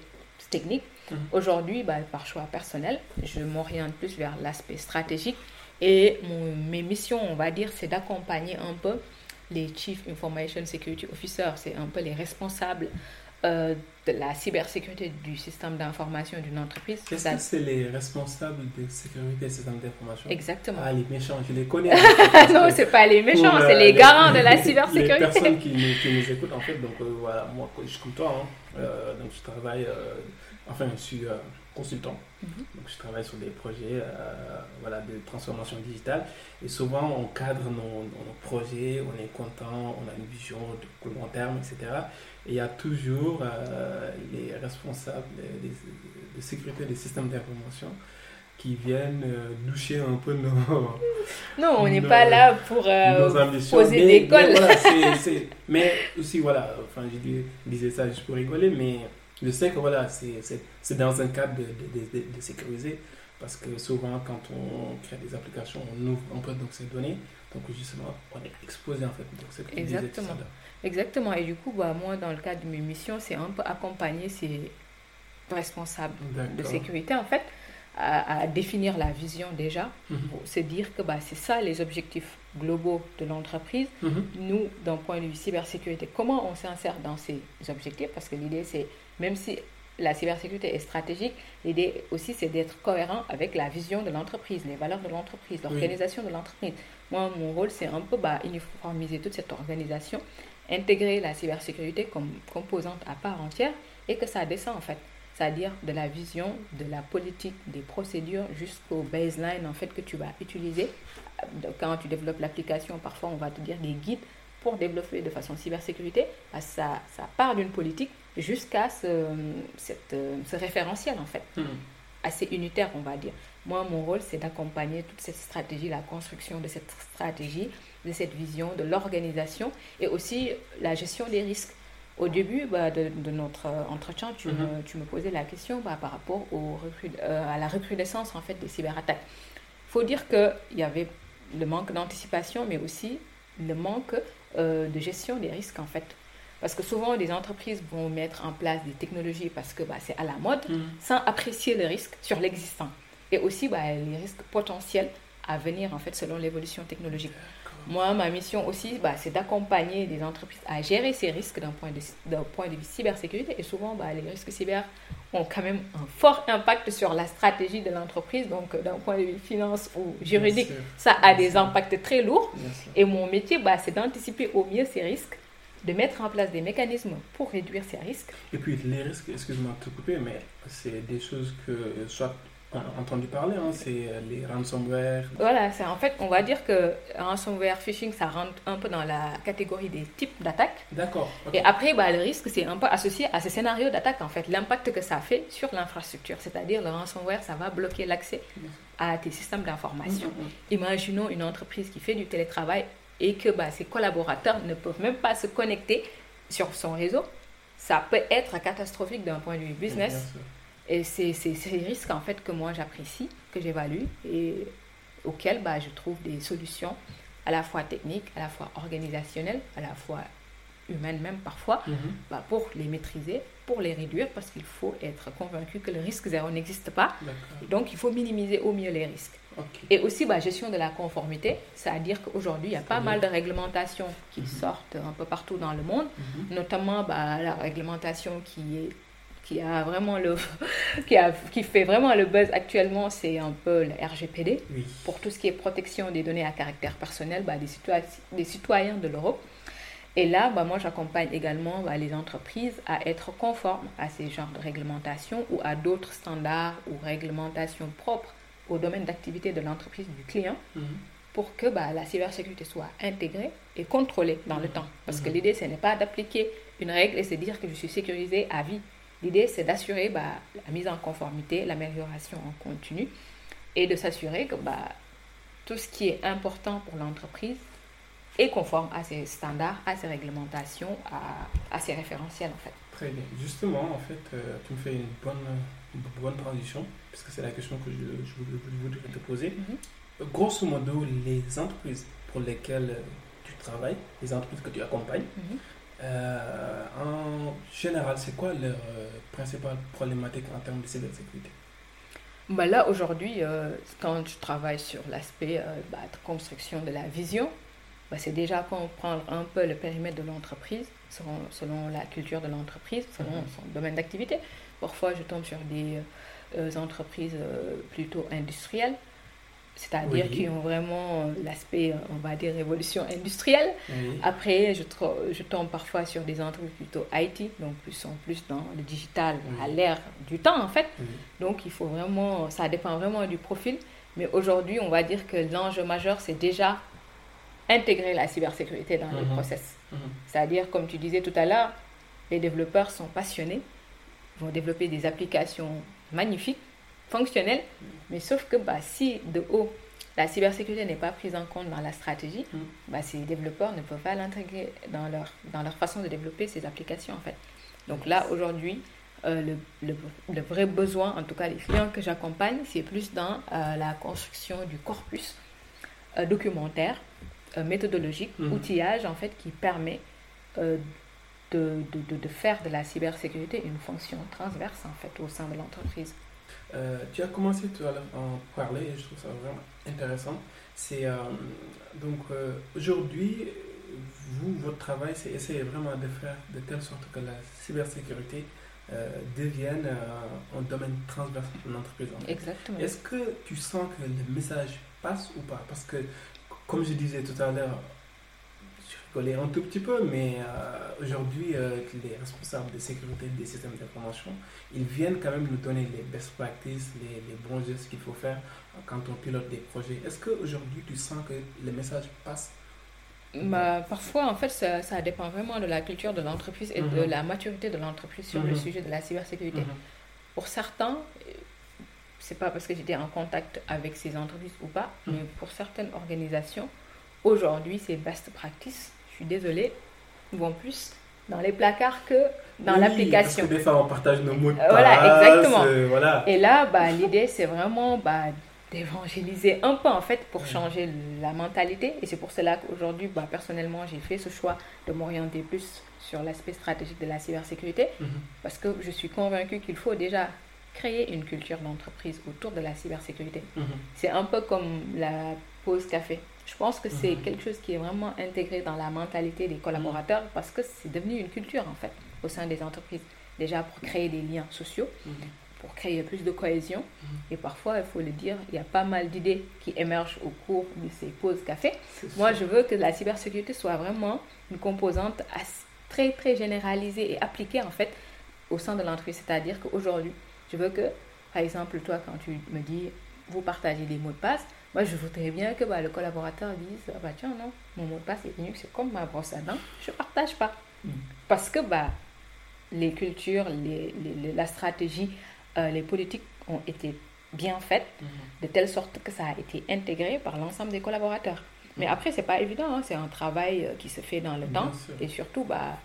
technique. Mhm. Aujourd'hui, bah, par choix personnel, je m'oriente plus vers l'aspect stratégique et mon, mes missions, on va dire, c'est d'accompagner un peu les Chief Information Security Officers, c'est un peu les responsables euh, de la cybersécurité du système d'information d'une entreprise. Qu'est-ce que c'est les responsables de sécurité du système d'information? Exactement. Ah, les méchants, je les connais. non, c'est pas les méchants, c'est les garants de la cybersécurité. Les personnes qui nous, qui nous écoutent, en fait, donc euh, voilà, moi, je suis comme toi, hein, euh, donc je travaille enfin, je suis euh, consultant. Mhm. Donc, je travaille sur des projets euh, voilà, de transformation digitale. Et souvent, on cadre nos, projets, on est content, on a une vision de long terme, etc. Et il y a toujours euh, les responsables de, sécurité des systèmes d'information qui viennent doucher un peu nos. Non, on n'est pas là pour poser des cols. Mais, mais aussi, voilà, enfin, je disais ça juste pour rigoler, mais je sais que voilà, c'est dans un cadre de, de, de, sécuriser parce que souvent quand on crée des applications, on ouvre un peu donc ces données, donc justement on est exposé en fait. Donc Exactement. Exactement. Et du coup, bah, moi dans le cadre de mes missions, c'est un peu accompagner ces responsables de sécurité en fait à, définir la vision déjà, mhm. pour se dire que bah, c'est ça les objectifs globaux de l'entreprise. Mhm. Nous, d'un point de vue cybersécurité, comment on s'insère dans ces objectifs? Parce que l'idée, c'est même si la cybersécurité est stratégique, l'idée aussi c'est d'être cohérent avec la vision de l'entreprise, les valeurs de l'entreprise, l'organisation de l'entreprise. Moi, mon rôle, c'est un peu bah, uniformiser toute cette organisation, intégrer la cybersécurité comme composante à part entière et que ça descend en fait. C'est-à-dire de la vision, de la politique, des procédures jusqu'au baseline en fait que tu vas utiliser. Quand tu développes l'application, parfois on va te dire des guides pour développer de façon cybersécurité. Bah, ça, ça part d'une politique jusqu'à ce, cette, ce référentiel, en fait, hmm. assez unitaire, on va dire. Moi, mon rôle, c'est d'accompagner toute cette stratégie, la construction de cette stratégie, de cette vision, de l'organisation et aussi la gestion des risques. Au début bah, de, de, notre entretien, tu, me, hmm. tu, me, posais la question bah, par rapport au euh, à la recrudescence en fait, des cyberattaques. Il faut dire qu'il y avait le manque d'anticipation, mais aussi le manque euh, de gestion des risques en fait. Parce que souvent, les entreprises vont mettre en place des technologies parce que bah, c'est à la mode, mm. sans apprécier le risque sur l'existant. Et aussi bah, les risques potentiels à venir, en fait, selon l'évolution technologique. Moi, ma mission aussi, bah, c'est d'accompagner les entreprises à gérer ces risques d'un point, de, point de vue cybersécurité. Et souvent, bah, les risques cyber ont quand même un fort impact sur la stratégie de l'entreprise. Donc, d'un point de vue finance ou juridique, ça a des impacts très lourds. Et mon métier, bah, c'est d'anticiper au mieux ces risques de mettre en place des mécanismes pour réduire ces risques. Et puis les risques, excuse-moi de te couper, mais c'est des choses que soit entendu parler, hein, c'est les ransomware. Voilà, c'est en fait, on va dire que ransomware phishing, ça rentre un peu dans la catégorie des types d'attaques. D'accord. Et après, bah, le risque, c'est un peu associé à ce scénario d'attaque, en fait, l'impact que ça fait sur l'infrastructure. C'est-à-dire, le ransomware, ça va bloquer l'accès à tes systèmes d'information. Mm-hmm. Imaginons une entreprise qui fait du télétravail et que bah, ses collaborateurs ne peuvent même pas se connecter sur son réseau, ça peut être catastrophique d'un point de vue business. Et c'est ces risques en fait que moi j'apprécie, que j'évalue et auxquels bah, je trouve des solutions à la fois techniques, à la fois organisationnelles, à la fois humaines même parfois, mhm. bah, pour les maîtriser, pour les réduire, parce qu'il faut être convaincu que le risque zéro n'existe pas. Donc il faut minimiser au mieux les risques. Et aussi, bah, gestion de la conformité, c'est-à-dire qu'aujourd'hui, il y a pas mal de réglementations qui mhm. sortent un peu partout dans le monde, mhm. notamment bah, la réglementation qui est qui a vraiment le qui, a, qui fait vraiment le buzz actuellement, c'est un peu le RGPD pour tout ce qui est protection des données à caractère personnel bah, des, des citoyens de l'Europe. Et là, bah, moi, j'accompagne également bah, les entreprises à être conformes à ces genres de réglementations ou à d'autres standards ou réglementations propres au domaine d'activité de l'entreprise du client mhm. pour que bah, la cybersécurité soit intégrée et contrôlée dans le mhm. temps. Parce que mhm. l'idée, ce n'est pas d'appliquer une règle et se dire que je suis sécurisé à vie. L'idée, c'est d'assurer la mise en conformité, l'amélioration en continu et de s'assurer que tout ce qui est important pour l'entreprise et conforme à ces standards, à ces réglementations, à, à ces référentiels en fait. Très bien. Justement, en fait, euh, tu me fais une bonne, une bonne transition, puisque c'est la question que je, je, voudrais te poser. Mhm. Grosso modo, les entreprises pour lesquelles tu travailles, les entreprises que tu accompagnes, mhm. euh, en général, c'est quoi leur euh, principale problématique en termes de cybersécurité? Bah là, aujourd'hui, quand je travaille sur l'aspect bah, de construction de la vision, bah, c'est déjà comprendre un peu le périmètre de l'entreprise, selon, selon, la culture de l'entreprise, selon mhm. son domaine d'activité. Parfois, je tombe sur des euh, entreprises euh, plutôt industrielles, c'est-à-dire qui ont vraiment euh, l'aspect, on va dire, révolution industrielle. Après, je, je, tombe parfois sur des entreprises plutôt IT, donc plus en plus dans le digital, à l'ère du temps, en fait. Donc, il faut vraiment, ça dépend vraiment du profil. Mais aujourd'hui, on va dire que l'enjeu majeur, c'est déjà intégrer la cybersécurité dans les mhm. process. Mhm. C'est-à-dire, comme tu disais tout à l'heure, les développeurs sont passionnés, vont développer des applications magnifiques, fonctionnelles, mais sauf que bah, si de haut, la cybersécurité n'est pas prise en compte dans la stratégie, mhm. bah, ces développeurs ne peuvent pas l'intégrer dans leur, dans leur façon de développer ces applications en fait. Donc là, aujourd'hui, euh, le, le, le, vrai besoin, en tout cas les clients que j'accompagne, c'est plus dans euh, la construction du corpus euh, documentaire méthodologique, mhm. outillage en fait qui permet de, de, de, faire de la cybersécurité une fonction transverse en fait au sein de l'entreprise. Euh, tu as commencé tout à l'heure à en parler et je trouve ça vraiment intéressant. C'est donc aujourd'hui, vous, votre travail, c'est essayer vraiment de faire de telle sorte que la cybersécurité devienne un domaine transverse de l'entreprise. Exactement. Est-ce que tu sens que le message passe ou pas? Parce que comme je disais tout à l'heure, un tout petit peu, mais euh, aujourd'hui, euh, les responsables de sécurité des systèmes d'information, ils viennent quand même nous donner les best practices, les, les bons gestes qu'il faut faire quand on pilote des projets. Est-ce qu'aujourd'hui, tu sens que le message passe? Bah, parfois, en fait, ça, ça, dépend vraiment de la culture de l'entreprise et de mhm. la maturité de l'entreprise sur le mhm. sujet de la cybersécurité. Mhm. Pour certains, c'est pas parce que j'étais en contact avec ces entreprises ou pas, hmm. mais pour certaines organisations, aujourd'hui, ces best practices, je suis désolée, vont plus dans les placards que dans l'application. Parce que des fois, on partage nos mots de passe. Voilà, exactement. Euh, voilà. Et là, bah, l'idée, c'est vraiment bah, d'évangéliser un peu, en fait, pour changer la mentalité. Et c'est pour cela qu'aujourd'hui, bah, personnellement, j'ai fait ce choix de m'orienter plus sur l'aspect stratégique de la cybersécurité, mhm. parce que je suis convaincue qu'il faut déjà créer une culture d'entreprise autour de la cybersécurité. Mhm. C'est un peu comme la pause café. Je pense que c'est quelque chose qui est vraiment intégré dans la mentalité des collaborateurs mhm. parce que c'est devenu une culture en fait au sein des entreprises. Déjà pour créer des liens sociaux, pour créer plus de cohésion. Et parfois, il faut le dire, il y a pas mal d'idées qui émergent au cours de ces pauses café. Moi, je veux que la cybersécurité soit vraiment une composante très très généralisée et appliquée en fait au sein de l'entreprise. C'est-à-dire qu'aujourd'hui, je veux que, par exemple, toi, quand tu me dis, vous partagez des mots de passe, moi, je voudrais bien que bah, le collaborateur dise, ah, bah, tiens, non, mon mot de passe est Linux, c'est comme ma brosse à dents, je ne partage pas. Mm. Parce que bah, les cultures, les, les, la stratégie, euh, les politiques ont été bien faites, mm-hmm. de telle sorte que ça a été intégré par l'ensemble des collaborateurs. Mais mm. après, c'est pas évident, hein, c'est un travail euh, qui se fait dans le temps. Et surtout, bah,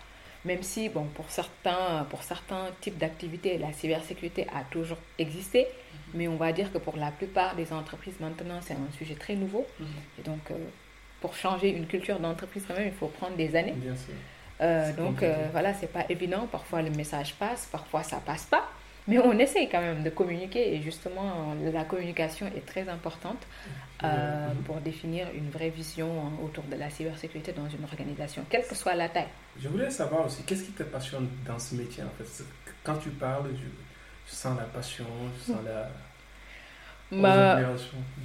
même si, bon, pour certains, pour certains types d'activités, la cybersécurité a toujours existé. Mais on va dire que pour la plupart des entreprises maintenant, c'est un sujet très nouveau. Mhm. Et donc, euh, pour changer une culture d'entreprise, quand même, il faut prendre des années. Bien sûr. Euh, donc, euh, voilà, c'est pas évident. Parfois, le message passe, parfois, ça passe pas. Mais on essaye quand même de communiquer et justement, la communication est très importante pour définir une vraie vision hein, autour de la cybersécurité dans une organisation, quelle que soit la taille. Je voulais savoir aussi, qu'est-ce qui te passionne dans ce métier en fait? Quand tu parles, je, sens la passion, je sens la... Bah,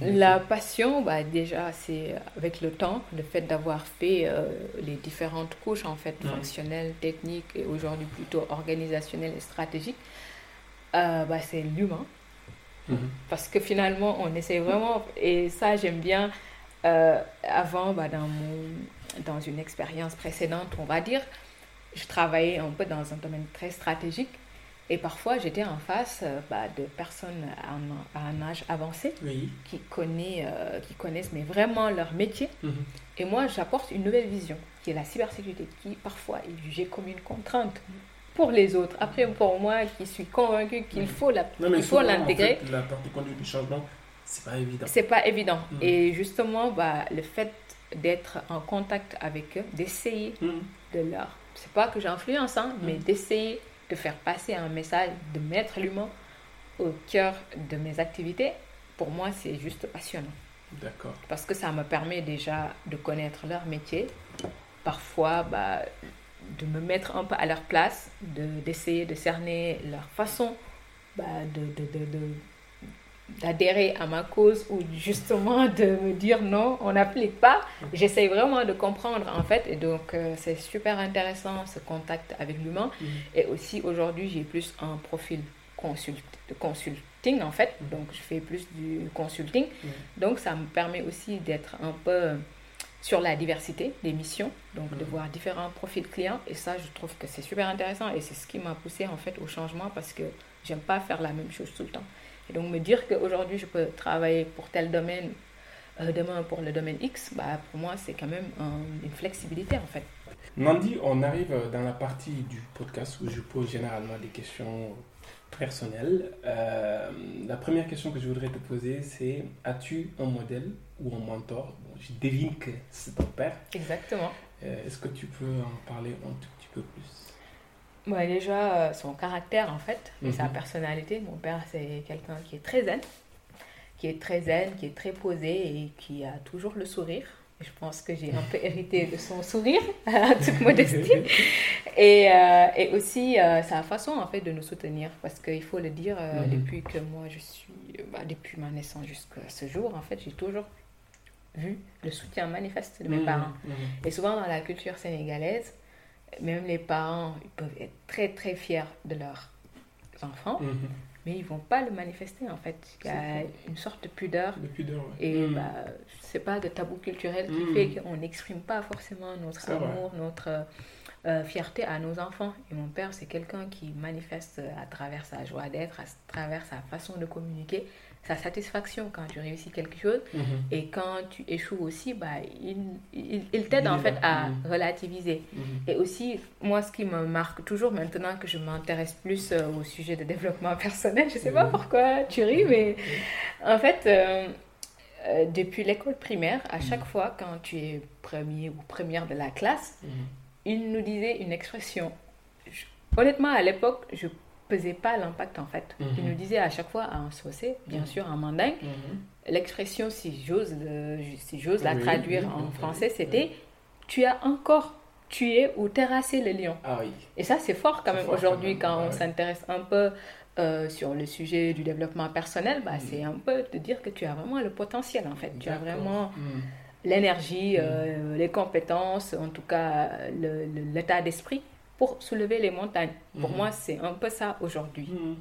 la passion, bah, déjà, c'est avec le temps, le fait d'avoir fait euh, les différentes couches en fait, fonctionnelles, techniques et aujourd'hui plutôt organisationnelles et stratégiques, euh, bah, c'est l'humain. Mhm. Parce que finalement, on essaie vraiment, et ça j'aime bien, euh, avant, bah, dans, mon, dans une expérience précédente, on va dire, je travaillais un peu dans un domaine très stratégique. Et parfois, j'étais en face euh, bah, de personnes à un, âge avancé qui, connaissent, qui connaissent mais vraiment leur métier. Mhm. Et moi, j'apporte une nouvelle vision, qui est la cybersécurité, qui parfois est jugée comme une contrainte pour les autres. Après, pour moi, qui suis convaincue qu'il faut l'intégrer. la partie conduite du changement, c'est pas évident. C'est pas évident. Mm. Et justement, bah, le fait d'être en contact avec eux, d'essayer mm. de leur. C'est pas que j'influence, hein, mais d'essayer de faire passer un message, de mettre l'humain au cœur de mes activités, pour moi, c'est juste passionnant. D'accord. Parce que ça me permet déjà de connaître leur métier. Parfois, bah, de me mettre un peu à leur place, d'essayer de, cerner leur façon bah, de, d'adhérer à ma cause ou justement de me dire non, on n'applique pas. J'essaye vraiment de comprendre en fait et donc euh, c'est super intéressant ce contact avec l'humain. Mhm. Et aussi aujourd'hui j'ai plus un profil consult consulting en fait, mhm. donc je fais plus du consulting. Mhm. Donc ça me permet aussi d'être un peu sur la diversité des missions, donc de voir différents profils clients. Et ça, je trouve que c'est super intéressant et c'est ce qui m'a poussé en fait au changement parce que j'aime pas faire la même chose tout le temps. Et donc me dire qu'aujourd'hui je peux travailler pour tel domaine, euh, demain pour le domaine X, bah, pour moi c'est quand même une flexibilité en fait. Nandi, on arrive dans la partie du podcast où je pose généralement des questions personnelles. Euh, la première question que je voudrais te poser, c'est as-tu un modèle ou un mentor? Je devine que c'est ton père. Exactement. Euh, est-ce que tu peux en parler un tout petit peu plus? Déjà, euh, son caractère, en fait, et sa mhm. personnalité. Mon père, c'est quelqu'un qui est très zen, qui est très zen, qui est très posé et qui a toujours le sourire. Je pense que j'ai un peu hérité de son sourire, à toute modestie. Et, euh, et aussi sa façon, en fait, de nous soutenir. Parce qu'il faut le dire, mhm. depuis que moi, je suis... Bah, depuis ma naissance jusqu'à ce jour, en fait, j'ai toujours vu le soutien manifeste de mes mmh, parents. Et souvent dans la culture sénégalaise, même les parents ils peuvent être très très fiers de leurs enfants, mmh. mais ils vont pas le manifester en fait. Il y a une sorte de pudeur. De pudeur Et bah, c'est pas de tabou culturel qui fait qu'on n'exprime pas forcément notre amour, notre euh, fierté à nos enfants. Et mon père, c'est quelqu'un qui manifeste à travers sa joie d'être, à travers sa façon de communiquer sa satisfaction quand tu réussis quelque chose. Mhm. Et quand tu échoues aussi, bah, il, il, t'aide en fait à mhm. relativiser. Mhm. Et aussi, moi, ce qui me marque toujours maintenant que je m'intéresse plus euh, au sujet de développement personnel, je sais pas pourquoi tu ris, mais en fait, euh, euh, depuis l'école primaire, à chaque fois quand tu es premier ou première de la classe, il nous disait une expression. honnêtement, à l'époque, je pesait pas l'impact en fait. Il mhm. nous disait à chaque fois en saucé, bien mhm. sûr en mandingue, mhm. l'expression, si j'ose si j'ose la traduire en français, c'était tu as encore tué ou terrassé le lion. Ah Et ça, c'est fort quand même aujourd'hui quand on s'intéresse un peu euh, sur le sujet du développement personnel, bah, c'est un peu de dire que tu as vraiment le potentiel en fait. Tu as vraiment l'énergie, euh, les compétences, en tout cas l'état d'esprit pour soulever les montagnes. Pour mhm. moi, c'est un peu ça aujourd'hui. Mhm.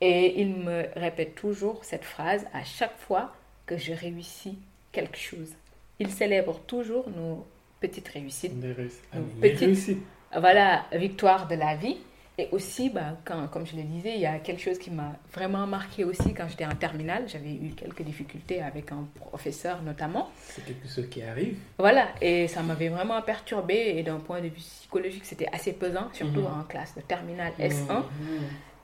Et il me répète toujours cette phrase à chaque fois que je réussis quelque chose. Il célèbre toujours nos petites réussites. nos petites Voilà, victoires de la vie. Et aussi, bah, quand, comme je le disais, il y a quelque chose qui m'a vraiment marqué aussi quand j'étais en terminale. J'avais eu quelques difficultés avec un professeur notamment. C'est quelque chose qui arrive. Voilà, et ça m'avait vraiment perturbé. Et d'un point de vue psychologique, c'était assez pesant, surtout mhm. en classe de terminale S1. Mhm.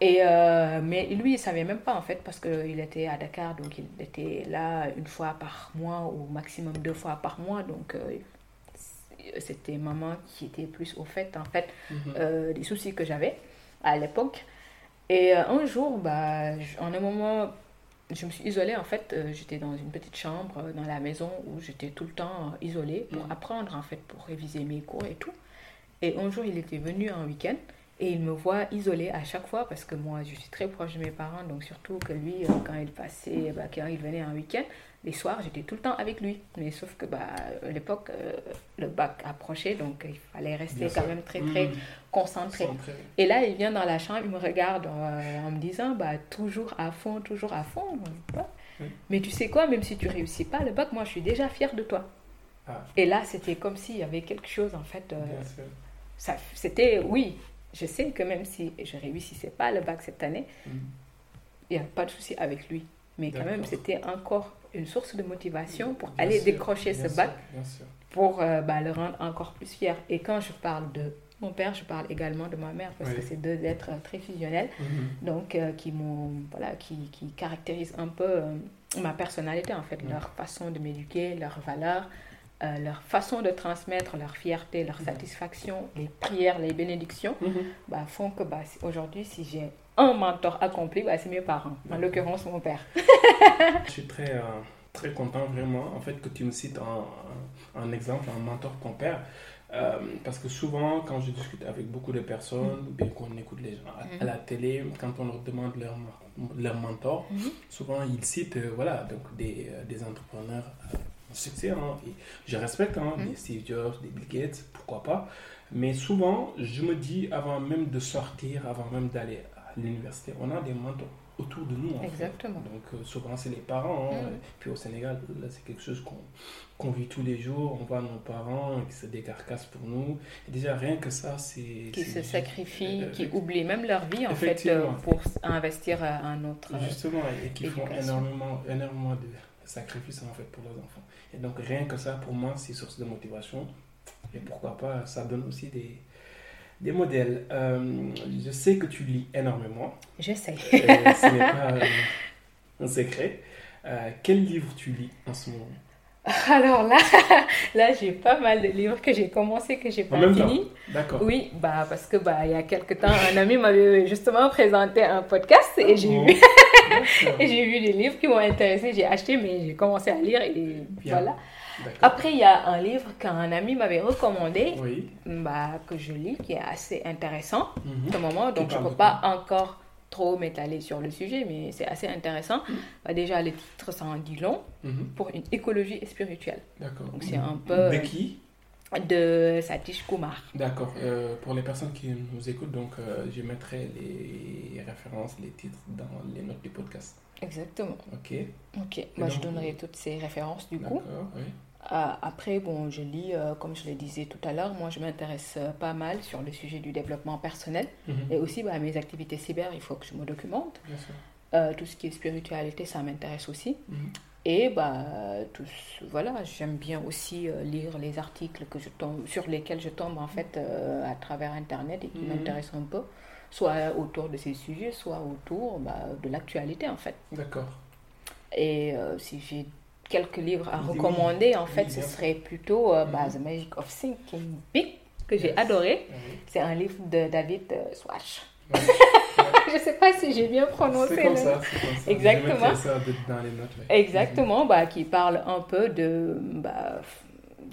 Et euh, mais lui, il savait même pas en fait parce qu'il était à Dakar, donc il était là une fois par mois ou maximum deux fois par mois. Donc euh, c'était maman qui était plus au fait, en fait, mhm. euh, des soucis que j'avais à l'époque. Et euh, un jour, bah, en un moment, je me suis isolée. En fait, euh, j'étais dans une petite chambre dans la maison où j'étais tout le temps isolée pour mm. apprendre, en fait, pour réviser mes cours et tout. Et un jour, il était venu un week-end. Et il me voit isolée à chaque fois parce que moi, je suis très proche de mes parents. Donc, surtout que lui, quand il passait, bah, quand il venait un week-end, les soirs, j'étais tout le temps avec lui. Mais sauf que, bah, à l'époque, euh, le bac approchait, donc il fallait rester quand même très, très mmh. concentré. Et là, il vient dans la chambre, il me regarde euh, en me disant, bah, toujours à fond, toujours à fond. Mais tu sais quoi, même si tu réussis pas le bac, moi, je suis déjà fière de toi. Ah. Et là, c'était comme s'il y avait quelque chose, en fait. Euh, ça, c'était, oui, je sais que même si je réussissais pas le bac cette année, mmh. il n'y a pas de souci avec lui. Mais quand même, c'était encore une source de motivation pour aller décrocher ce bac pour euh, bah, le rendre encore plus fier. Et quand je parle de mon père, je parle également de ma mère parce que c'est deux êtres très fusionnels, mhm. donc euh, qui m'ont voilà, qui, qui, caractérisent un peu euh, ma personnalité en fait, leur façon de m'éduquer, leurs valeurs. leur façon de transmettre leur fierté, leur satisfaction, les prières, les bénédictions, mhm. bah, font que bah, aujourd'hui, si j'ai un mentor accompli, bah, c'est mes parents, en l'occurrence mon père. Je suis très, euh, très content vraiment en fait que tu me cites un, exemple, un mentor, ton père. Euh, parce que souvent, quand je discute avec beaucoup de personnes, bien qu'on écoute les gens à, la télé, quand on leur demande leur, leur mentor, mhm. souvent ils citent euh, voilà, donc des, des entrepreneurs succès. Hein, je respecte hein, mhm. des Steve Jobs, des Bill Gates, pourquoi pas. Mais souvent, je me dis, avant même de sortir, avant même d'aller l'université, on a des mentors autour de nous. Exactement. Donc euh, souvent c'est les parents. Hein. Mm. Puis au Sénégal, là c'est quelque chose qu'on vit tous les jours. On voit nos parents qui se décarcassent pour nous. Et déjà rien que ça, c'est... Qui se sacrifient, euh, qui oublient même leur vie en fait euh, pour investir un autre. Justement, et qui font énormément, énormément de sacrifices en fait pour leurs enfants. Et donc rien que ça pour moi c'est source de motivation. Et pourquoi pas, ça donne aussi des des modèles. Euh, je sais que tu lis énormément. J'essaie. ce n'est pas euh, un secret. Euh, quel livre tu lis en ce moment? Alors là, là j'ai pas mal de livres que j'ai commencé, que j'ai pas fini. D'accord. Oui, bah, parce que bah, il y a quelque temps, un ami m'avait justement présenté un podcast et j'ai vu, et j'ai vu des livres qui m'ont intéressé. J'ai acheté, mais j'ai commencé à lire et voilà. Après, il y a un livre qu'un ami m'avait recommandé, bah, que je lis, qui est assez intéressant mm ce moment. Donc, je ne peux pas encore trop m'étaler sur le sujet, mais c'est assez intéressant. Mhm. Bah, déjà, le titre, ça en dit long, mhm. pour une écologie spirituelle. D'accord. Donc, c'est un peu... De qui? De Satish Kumar. D'accord. Euh, pour les personnes qui nous écoutent, donc euh, je mettrai les références, les titres dans les notes du podcast. Exactement. Ok. Ok. Moi, je donnerai toutes ces références du coup. Oui. Euh, après, bon, je lis, euh, comme je le disais tout à l'heure, moi je m'intéresse euh, pas mal sur le sujet du développement personnel mhm. et aussi bah, mes activités cyber, il faut que je me documente. tout ce qui est spiritualité, ça m'intéresse aussi. Mhm. Et bah, tout, voilà, j'aime bien aussi lire les articles que je tombe, sur lesquels je tombe en fait à travers Internet et qui mhm. m'intéressent un peu, soit autour de ces sujets, soit autour bah, de l'actualité en fait. D'accord. Et si j'ai quelques livres à recommander, en fait, ce serait plutôt euh, bah, The Magic of Thinking Big, que j'ai adoré. C'est un livre de David euh, Swatch. je ne sais pas si j'ai bien prononcé. C'est comme, ça, Exactement. Ça dans les notes, Exactement, bah, qui parle un peu de, bah,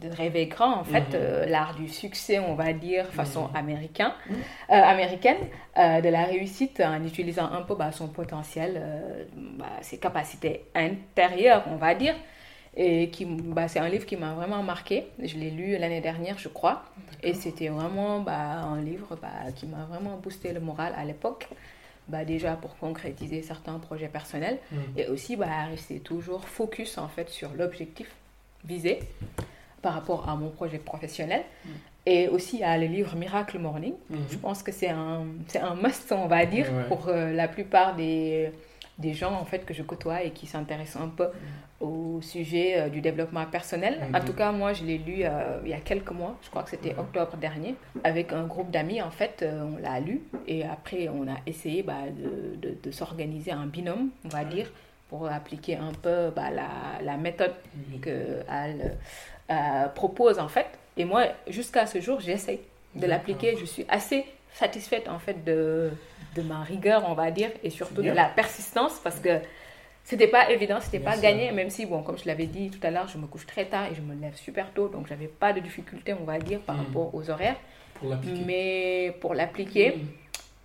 de rêver grand, en fait, mhm. euh, l'art du succès, on va dire, façon mhm. américain, mhm. américaine, de la réussite en utilisant un peu bah, son potentiel, bah, ses capacités intérieures, on va dire. Et qui, bah, c'est un livre qui m'a vraiment marqué. Je l'ai lu l'année dernière, je crois. Et c'était vraiment bah, un livre bah, qui m'a vraiment boosté le moral à l'époque. Bah, déjà pour concrétiser certains projets personnels et aussi bah, rester toujours focus en fait sur l'objectif visé par rapport à mon projet professionnel. Mm. Et aussi à le livre Miracle Morning. Mm-hmm. Je pense que c'est un, un must, on va dire, pour euh, la plupart des, des gens en fait que je côtoie et qui s'intéressent un peu mm. au sujet euh, du développement personnel. En mm-hmm. tout cas, moi, je l'ai lu euh, il y a quelques mois, je crois que c'était octobre dernier, avec un groupe d'amis, en fait, on l'a lu et après, on a essayé bah, de, de, s'organiser en binôme, on va dire, pour appliquer un peu bah, la, la, méthode que Al euh, propose en fait. Et moi, jusqu'à ce jour, j'essaie de l'appliquer. Je suis assez satisfaite en fait de, de ma rigueur, on va dire, et surtout de la persistance parce que c'était pas évident, c'était pas gagné, même si, bon, comme je l'avais dit tout à l'heure, je me couche très tard et je me lève super tôt, donc j'avais pas de difficulté, on va dire, par mm. rapport aux horaires. Pour Mais pour l'appliquer, mm.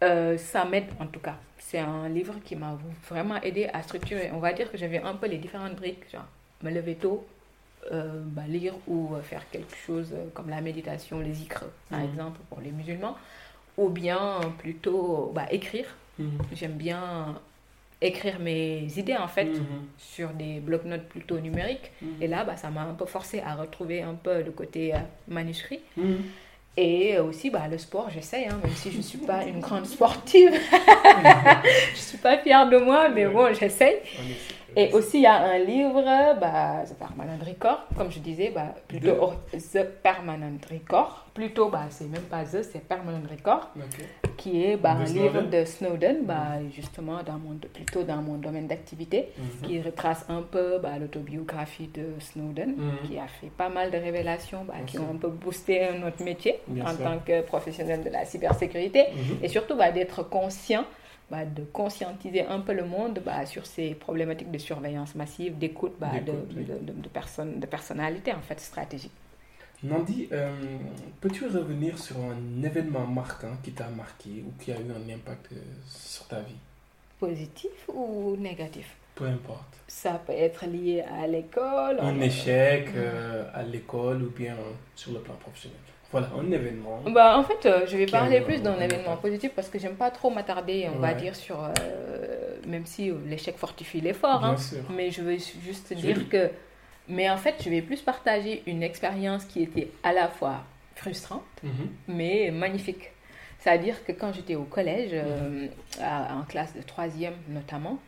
euh, ça m'aide en tout cas. C'est un livre qui m'a vraiment aidé à structurer. On va dire que j'avais un peu les différentes briques, genre me lever tôt, euh, bah, lire ou euh, faire quelque chose comme la méditation, les ikres, par mm. exemple, pour les musulmans, ou bien plutôt bah, écrire. J'aime bien écrire mes idées en fait mhm. sur des blocs-notes plutôt numériques. Mhm. Et là, bah, ça m'a un peu forcé à retrouver un peu le côté euh, manuscrit. Mhm. Et aussi, bah, le sport, j'essaye, hein, même si je ne suis pas une grande sportive. je ne suis pas fière de moi, mais bon, j'essaye. Et aussi, il y a un livre, bah, The Permanent Record, comme je disais, bah, plutôt The Permanent Record. Plutôt, bah, c'est même pas The, c'est Permanent Record, qui est bah, un livre de Snowden, bah, justement, dans mon, plutôt dans mon domaine d'activité, mhm. qui retrace un peu bah, l'autobiographie de Snowden, mhm. qui a fait pas mal de révélations bah, qui ont un peu boosté notre métier en tant que professionnel de la cybersécurité, mhm. et surtout bah, d'être conscient bah, de conscientiser un peu le monde bah, sur ces problématiques de surveillance massive, d'écoute bah, de, de, de, personnes, de personnalités en fait stratégiques. Nandi, euh, peux-tu revenir sur un événement marquant qui t'a marqué ou qui a eu un impact euh, sur ta vie? Positif ou négatif? Peu importe. Ça peut être lié à l'école. Un échec euh, à l'école ou bien sur le plan professionnel. Voilà, un événement. Bah, en fait, euh, je vais parler plus d'un événement positif parce que j'aime pas trop m'attarder, on va dire, sur. Euh, même si l'échec fortifie l'effort, hein, mais je veux juste dire que. Mais en fait, je vais plus partager une expérience qui était à la fois frustrante, mhm. mais magnifique. C'est-à-dire que quand j'étais au collège, euh, en classe de troisième notamment,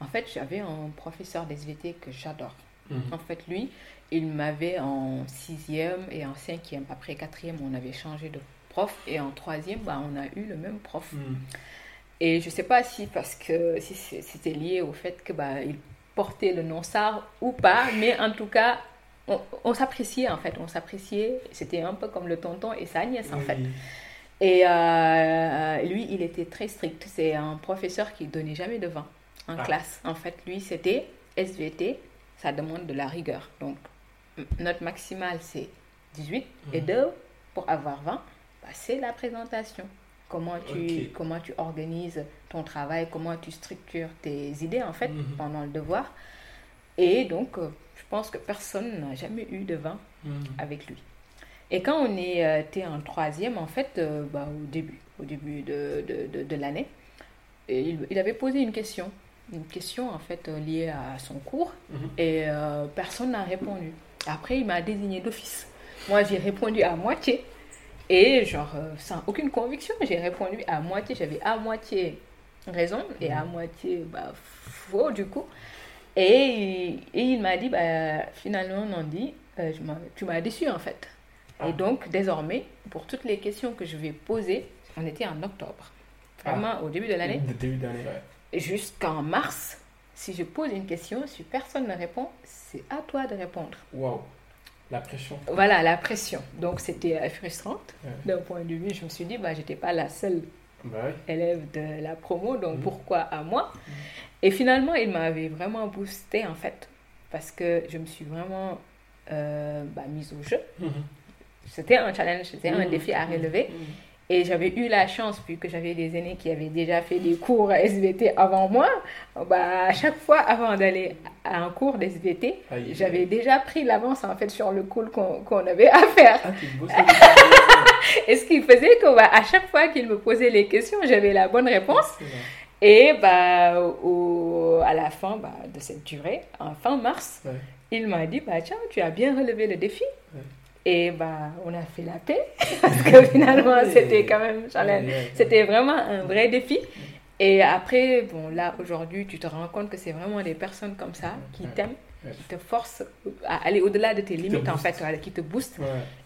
en fait, j'avais un professeur d'SVT que j'adore. Mhm. En fait, lui, il m'avait en sixième et en cinquième. Après quatrième, on avait changé de prof. Et en troisième, bah, on a eu le même prof. Hmm. Et je ne sais pas si parce que si c'était lié au fait que bah, il portait le nom SAR ou pas, mais en tout cas, on, s'appréciait en fait. On s'appréciait. C'était un peu comme le tonton et sa nièce en fait. Et euh, lui, il était très strict. C'est un professeur qui donnait jamais de vin en ah. classe. En fait, lui, c'était SVT. Ça demande de la rigueur. Donc, notre maximale, c'est 18. Et 2, mhm. pour avoir 20, bah, c'est la présentation. Comment tu, comment tu organises ton travail, comment tu structures tes idées, en fait, mhm. pendant le devoir. Et donc, euh, je pense que personne n'a jamais eu de 20 mhm. avec lui. Et quand on euh, était en troisième, en fait, euh, bah, au début, au début de, de, de, l'année, il, il, avait posé une question, une question en fait liée à son cours, et personne n'a répondu. Après, il m'a désigné d'office. Moi, j'ai répondu à moitié. Et genre, euh, sans aucune conviction, j'ai répondu à moitié. J'avais à moitié raison et à mhm. moitié bah, faux, du coup. Et, et il m'a dit, bah, finalement, Nandi, euh, tu m'as déçu, en fait. Et ah. donc, désormais, pour toutes les questions que je vais poser, on était en octobre. Vraiment, ah. au début de l'année. Début d'année, Jusqu'en mars, si je pose une question, si personne ne répond, c'est à toi de répondre. Wow. La pression. Voilà, la pression. Donc, c'était euh, frustrant. D'un point de vue, je me suis dit, bah, j'étais pas la seule bah élève de la promo, donc mhm. pourquoi à moi? Mhm. Et finalement, il m'avait vraiment boosté, en fait, parce que je me suis vraiment euh, bah, mise au jeu. Mhm. C'était un challenge, c'était un défi à relever. Et j'avais eu la chance, puisque j'avais des aînés qui avaient déjà fait des cours SVT avant moi, bah, à chaque fois avant d'aller à un cours d'SVT, j'avais déjà pris l'avance en fait sur le cours qu'on avait à faire. Ah, et ce qui faisait que bah, à chaque fois qu'il me posait les questions, j'avais la bonne réponse. Et bah, au, à la fin bah, de cette durée, en fin mars, il m'a dit bah, Tiens, tu as bien relevé le défi. Et bah, on a fait la paix parce que finalement, c'était quand même C'était vraiment un vrai défi. Et après, bon, là, aujourd'hui, tu te rends compte que c'est vraiment des personnes comme ça qui t'aiment, qui te forcent à aller au-delà de tes limites, en fait, qui te boostent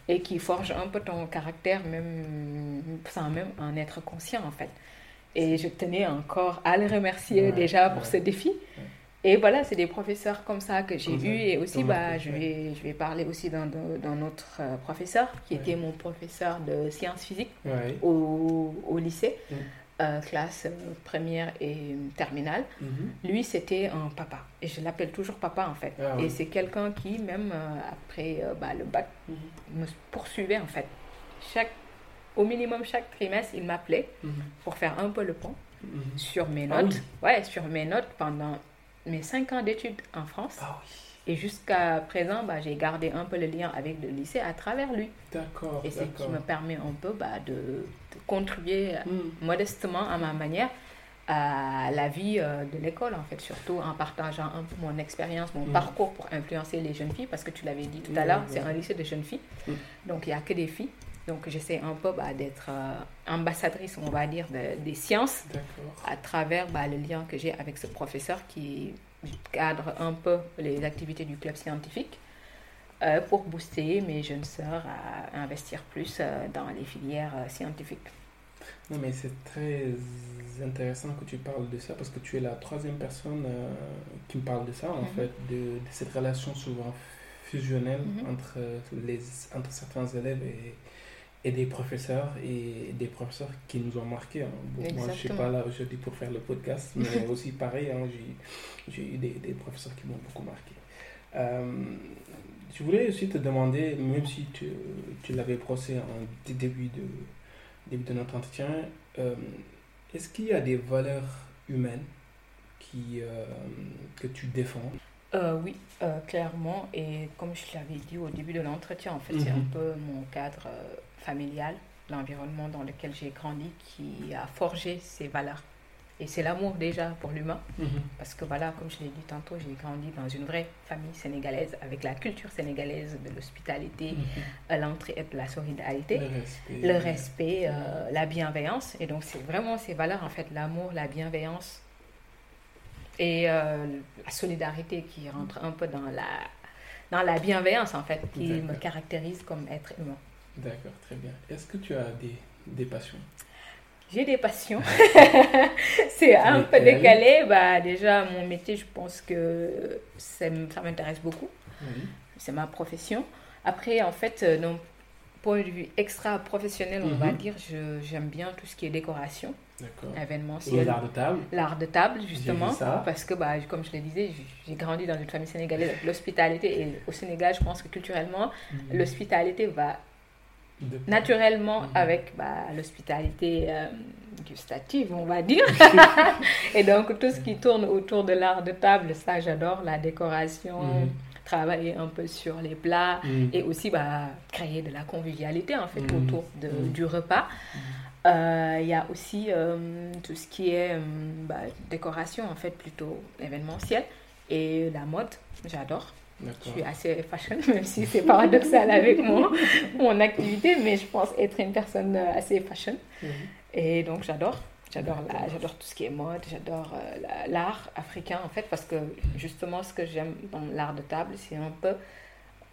et qui forgent un peu ton caractère, même sans même en être conscient, en fait. Et je tenais encore à le remercier déjà pour ce défi. Et voilà, c'est des professeurs comme ça que j'ai eus. Et aussi, bah, je, vais, je vais parler aussi d'un autre euh, professeur qui Ouais. était mon professeur de sciences physiques Ouais. au, au lycée, Mm. euh, classe euh, première et terminale. Mhm. Lui, c'était un papa. Et je l'appelle toujours papa, en fait. Ah Et c'est quelqu'un qui, même euh, après bah, le bac, Mhm. me poursuivait, en fait. Chaque, au minimum, chaque trimestre, il m'appelait Mhm. pour faire un peu le pont sur mes Ah notes. oui. Ouais, sur mes notes pendant mes cinq ans d'études en France. Ah oui. Et jusqu'à présent, bah, j'ai gardé un peu le lien avec le lycée à travers lui. D'accord. Et c'est ce qui me permet un peu bah, de, de contribuer Mhm. modestement à ma manière à la vie euh, de l'école, en fait, surtout en partageant un peu mon expérience, mon Mhm. parcours pour influencer les jeunes filles, parce que tu l'avais dit tout à l'heure, c'est un lycée de jeunes filles, Mhm. donc il n'y a que des filles. Donc j'essaie un peu bah, d'être euh, ambassadrice, on va dire, de- des sciences à travers bah, le lien que j'ai avec ce professeur qui cadre un peu les activités du club scientifique euh, pour booster mes jeunes sœurs à investir plus euh, dans les filières scientifiques. Non, mais c'est très intéressant que tu parles de ça parce que tu es la troisième personne qui me parle de ça, en Mhm. fait, de, de cette relation souvent fusionnelle Mhm. entre, les, entre certains élèves et, et des professeurs et des professeurs qui nous ont marqués. hein. Bon, moi, je ne suis pas là aujourd'hui pour faire le podcast, mais aussi pareil, hein, j'ai- j'ai eu des, des professeurs qui m'ont beaucoup marqué. Euh, je voulais aussi te demander, même si tu, tu l'avais brossé en dé- début de, début de notre entretien, euh, est-ce qu'il y a des valeurs humaines qui, euh, que tu défends? Euh, oui, euh, clairement. Et comme je l'avais dit au début de l'entretien, en fait, c'est un Mhm. peu mon cadre euh, familial, l'environnement dans lequel j'ai grandi qui a forgé ces valeurs. Et c'est l'amour déjà pour l'humain. Parce que voilà, comme je l'ai dit tantôt, j'ai grandi dans une vraie famille sénégalaise avec la culture sénégalaise de l'hospitalité, Mhm. euh, l'entraide, la solidarité, Le respect. le respect, la bienveillance. Et donc, c'est vraiment ces valeurs, en fait, l'amour, la bienveillance et euh, la solidarité qui rentre un peu dans la, dans la bienveillance, en fait, qui me caractérise comme être humain. D'accord, très bien. Est-ce que tu as des, des passions? J'ai des passions. c'est un peu décalé. Bah, déjà, mon métier, je pense que ça m'intéresse beaucoup. Oui. c'est ma profession. Après, en fait, euh, d'un point de vue extra-professionnel, on va Mhm. dire, j'aime bien tout ce qui est décoration, Événementiel, l'art de table l'art de table, justement. Parce que, bah, comme je le disais, j'ai grandi dans une famille sénégalaise avec l'hospitalité. Et au Sénégal, je pense que culturellement, Mhm. l'hospitalité va De- naturellement Mhm. avec bah, l'hospitalité euh, gustative, on va dire. et donc, tout ce qui tourne autour de l'art de table, ça, j'adore. La décoration, Mhm. travailler un peu sur les plats et aussi bah, créer de la convivialité en fait autour de, du repas. Euh, Il y a aussi euh, tout ce qui est euh, bah, décoration en fait plutôt événementielle et la mode, j'adore. Je suis assez fashion, même si c'est paradoxal avec mon, mon activité, mais je pense être une personne assez fashion. Mhm. Et donc j'adore. J'adore j'adore tout ce qui est mode, j'adore la- l'art africain en fait, parce que justement ce que j'aime dans l'art de table, c'est un peu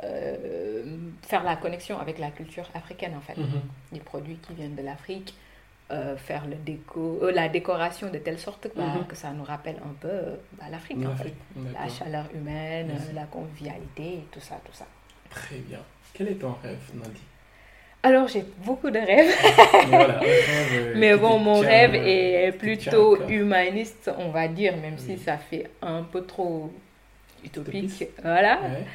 euh, faire la connexion avec la culture africaine en fait. Mhm. Les produits qui viennent de l'Afrique, euh, faire le déco, euh, la décoration de telle sorte que, Mhm. que ça nous rappelle un peu bah, l'Afrique en fait. La chaleur humaine, Merci. euh, la convivialité, tout ça, tout ça. Très bien. Quel est ton rêve, Nandi Alors j'ai beaucoup de rêves. Voilà, un rêve, Mais bon, mon rêve est plutôt humaniste, on va dire, même si ça fait un peu trop utopique. Utopiste. Voilà. Ouais.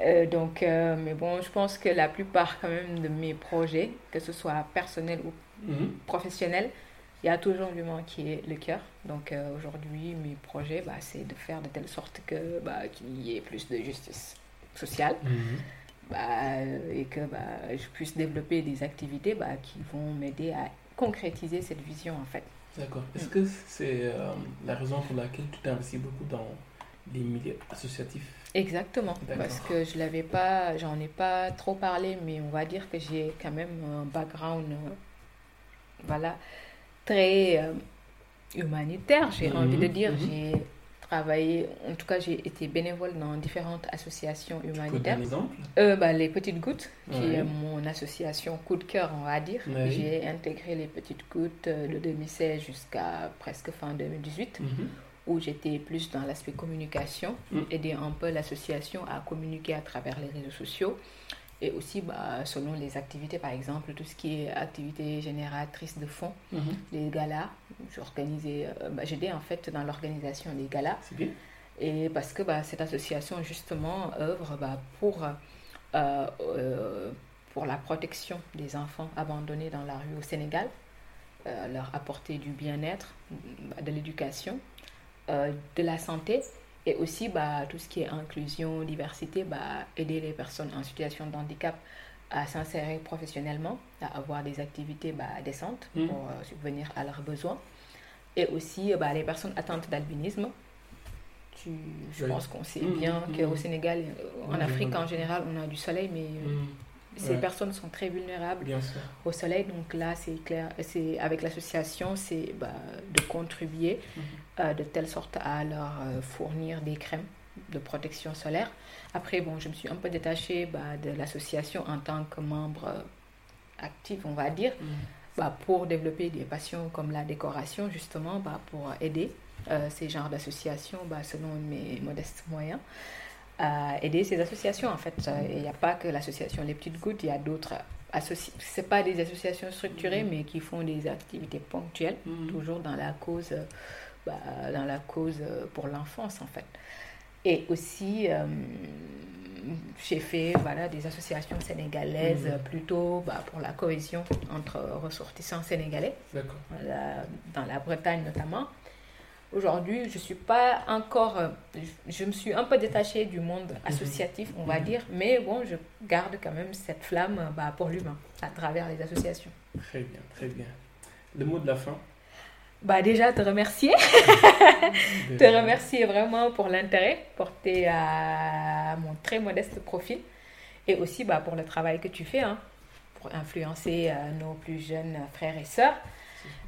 Euh, donc, euh, mais bon, je pense que la plupart quand même de mes projets, que ce soit personnel ou Mhm. professionnel, il y a toujours l'humain qui est le cœur. Donc euh, aujourd'hui, mes projets, bah, c'est de faire de telle sorte que bah, qu'il y ait plus de justice sociale. Mhm. bah, et que bah, je puisse développer des activités bah, qui vont m'aider à concrétiser cette vision en fait. D'accord. Est-ce que c'est la raison pour laquelle tu t'investis beaucoup dans les milieux associatifs? Exactement, parce que je l'avais pas, j'en ai pas trop parlé, mais on va dire que j'ai quand même un background, euh, voilà, très euh, humanitaire, j'ai Mhm, envie de dire. mhm. J'ai travaillé, en tout cas, j'ai été bénévole dans différentes associations Tu peux humanitaires. un exemple Euh, bah, les Petites Gouttes, qui est mon association coup de cœur, on va dire. Ouais. J'ai intégré les Petites Gouttes euh, de 2016 jusqu'à presque fin 2018, Mhm. Où j'étais plus dans l'aspect communication, Mm. aider un peu l'association à communiquer à travers les réseaux sociaux. Et aussi, bah, selon les activités, par exemple, tout ce qui est activité génératrice de fonds, Mhm. les galas. J'organisais, euh, bah, j'aidais en fait dans l'organisation des galas. C'est bien. Et parce que bah, cette association, justement, œuvre bah, pour, euh, euh, pour la protection des enfants abandonnés dans la rue au Sénégal, euh, leur apporter du bien-être, de l'éducation, euh, de la santé et aussi bah, tout ce qui est inclusion, diversité, bah, aider les personnes en situation de handicap à s'insérer professionnellement, à avoir des activités bah, décentes Mm. pour euh, subvenir à leurs besoins. Et aussi bah, les personnes atteintes d'albinisme. Tu- Je Oui. pense qu'on sait Mm, bien mm, qu'au. Sénégal, en Afrique en général, on a du soleil, mais Mhm. Ces Ouais. personnes sont très vulnérables Bien sûr. au soleil. Donc là, c'est clair, c'est avec l'association, c'est bah, de contribuer Mhm. euh, de telle sorte à leur euh, fournir des crèmes de protection solaire. Après, bon, je me suis un peu détachée bah, de l'association en tant que membre euh, actif, on va dire, Mhm. bah, pour développer des passions comme la décoration, justement, bah, pour aider ces genres d'associations bah, selon mes modestes moyens. Aider ces associations en fait. Euh, Il n'y a pas que l'association Les Petites Gouttes, il y a d'autres associations. Ce pas des associations structurées, Mhm. mais qui font des activités ponctuelles, Mhm. toujours dans la cause, euh, bah, dans la cause euh, pour l'enfance en fait. Et aussi, euh, j'ai fait voilà, des associations sénégalaises Mhm. euh, plutôt bah, pour la cohésion entre ressortissants sénégalais, voilà, dans la Bretagne notamment. Aujourd'hui, je suis pas encore, euh, je, me suis un peu détachée du monde associatif, on va Mhm. dire, mais bon, je garde quand même cette flamme euh, bah, pour l'humain à travers les associations. Très bien, très bien. Le mot de la fin? Bah déjà te remercier, te remercier vraiment pour l'intérêt porté à mon très modeste profil et aussi bah, pour le travail que tu fais hein, pour influencer euh, nos plus jeunes frères et sœurs.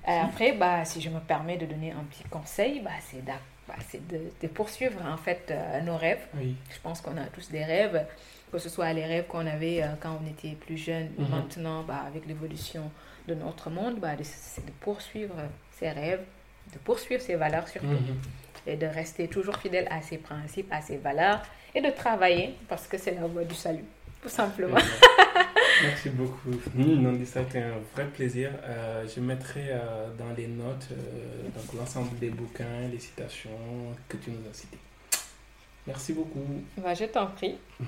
Euh, après, bah, si je me permets de donner un petit conseil, bah, c'est d'a- bah, c'est de, de poursuivre en fait euh, nos rêves. Oui. Je pense qu'on a tous des rêves, que ce soit les rêves qu'on avait euh, quand on était plus jeune, ou Mhm. maintenant bah, avec l'évolution de notre monde, bah, c'est de poursuivre ses rêves, de poursuivre ses valeurs surtout, Mhm. et de rester toujours fidèle à ses principes, à ses valeurs, et de travailler parce que c'est la voie du salut, tout simplement. Merci beaucoup. Mmh, Nandi, ça a été un vrai plaisir. Euh, je mettrai euh, dans les notes euh, donc l'ensemble des bouquins, les citations que tu nous as citées. Merci beaucoup. Bah, je t'en prie.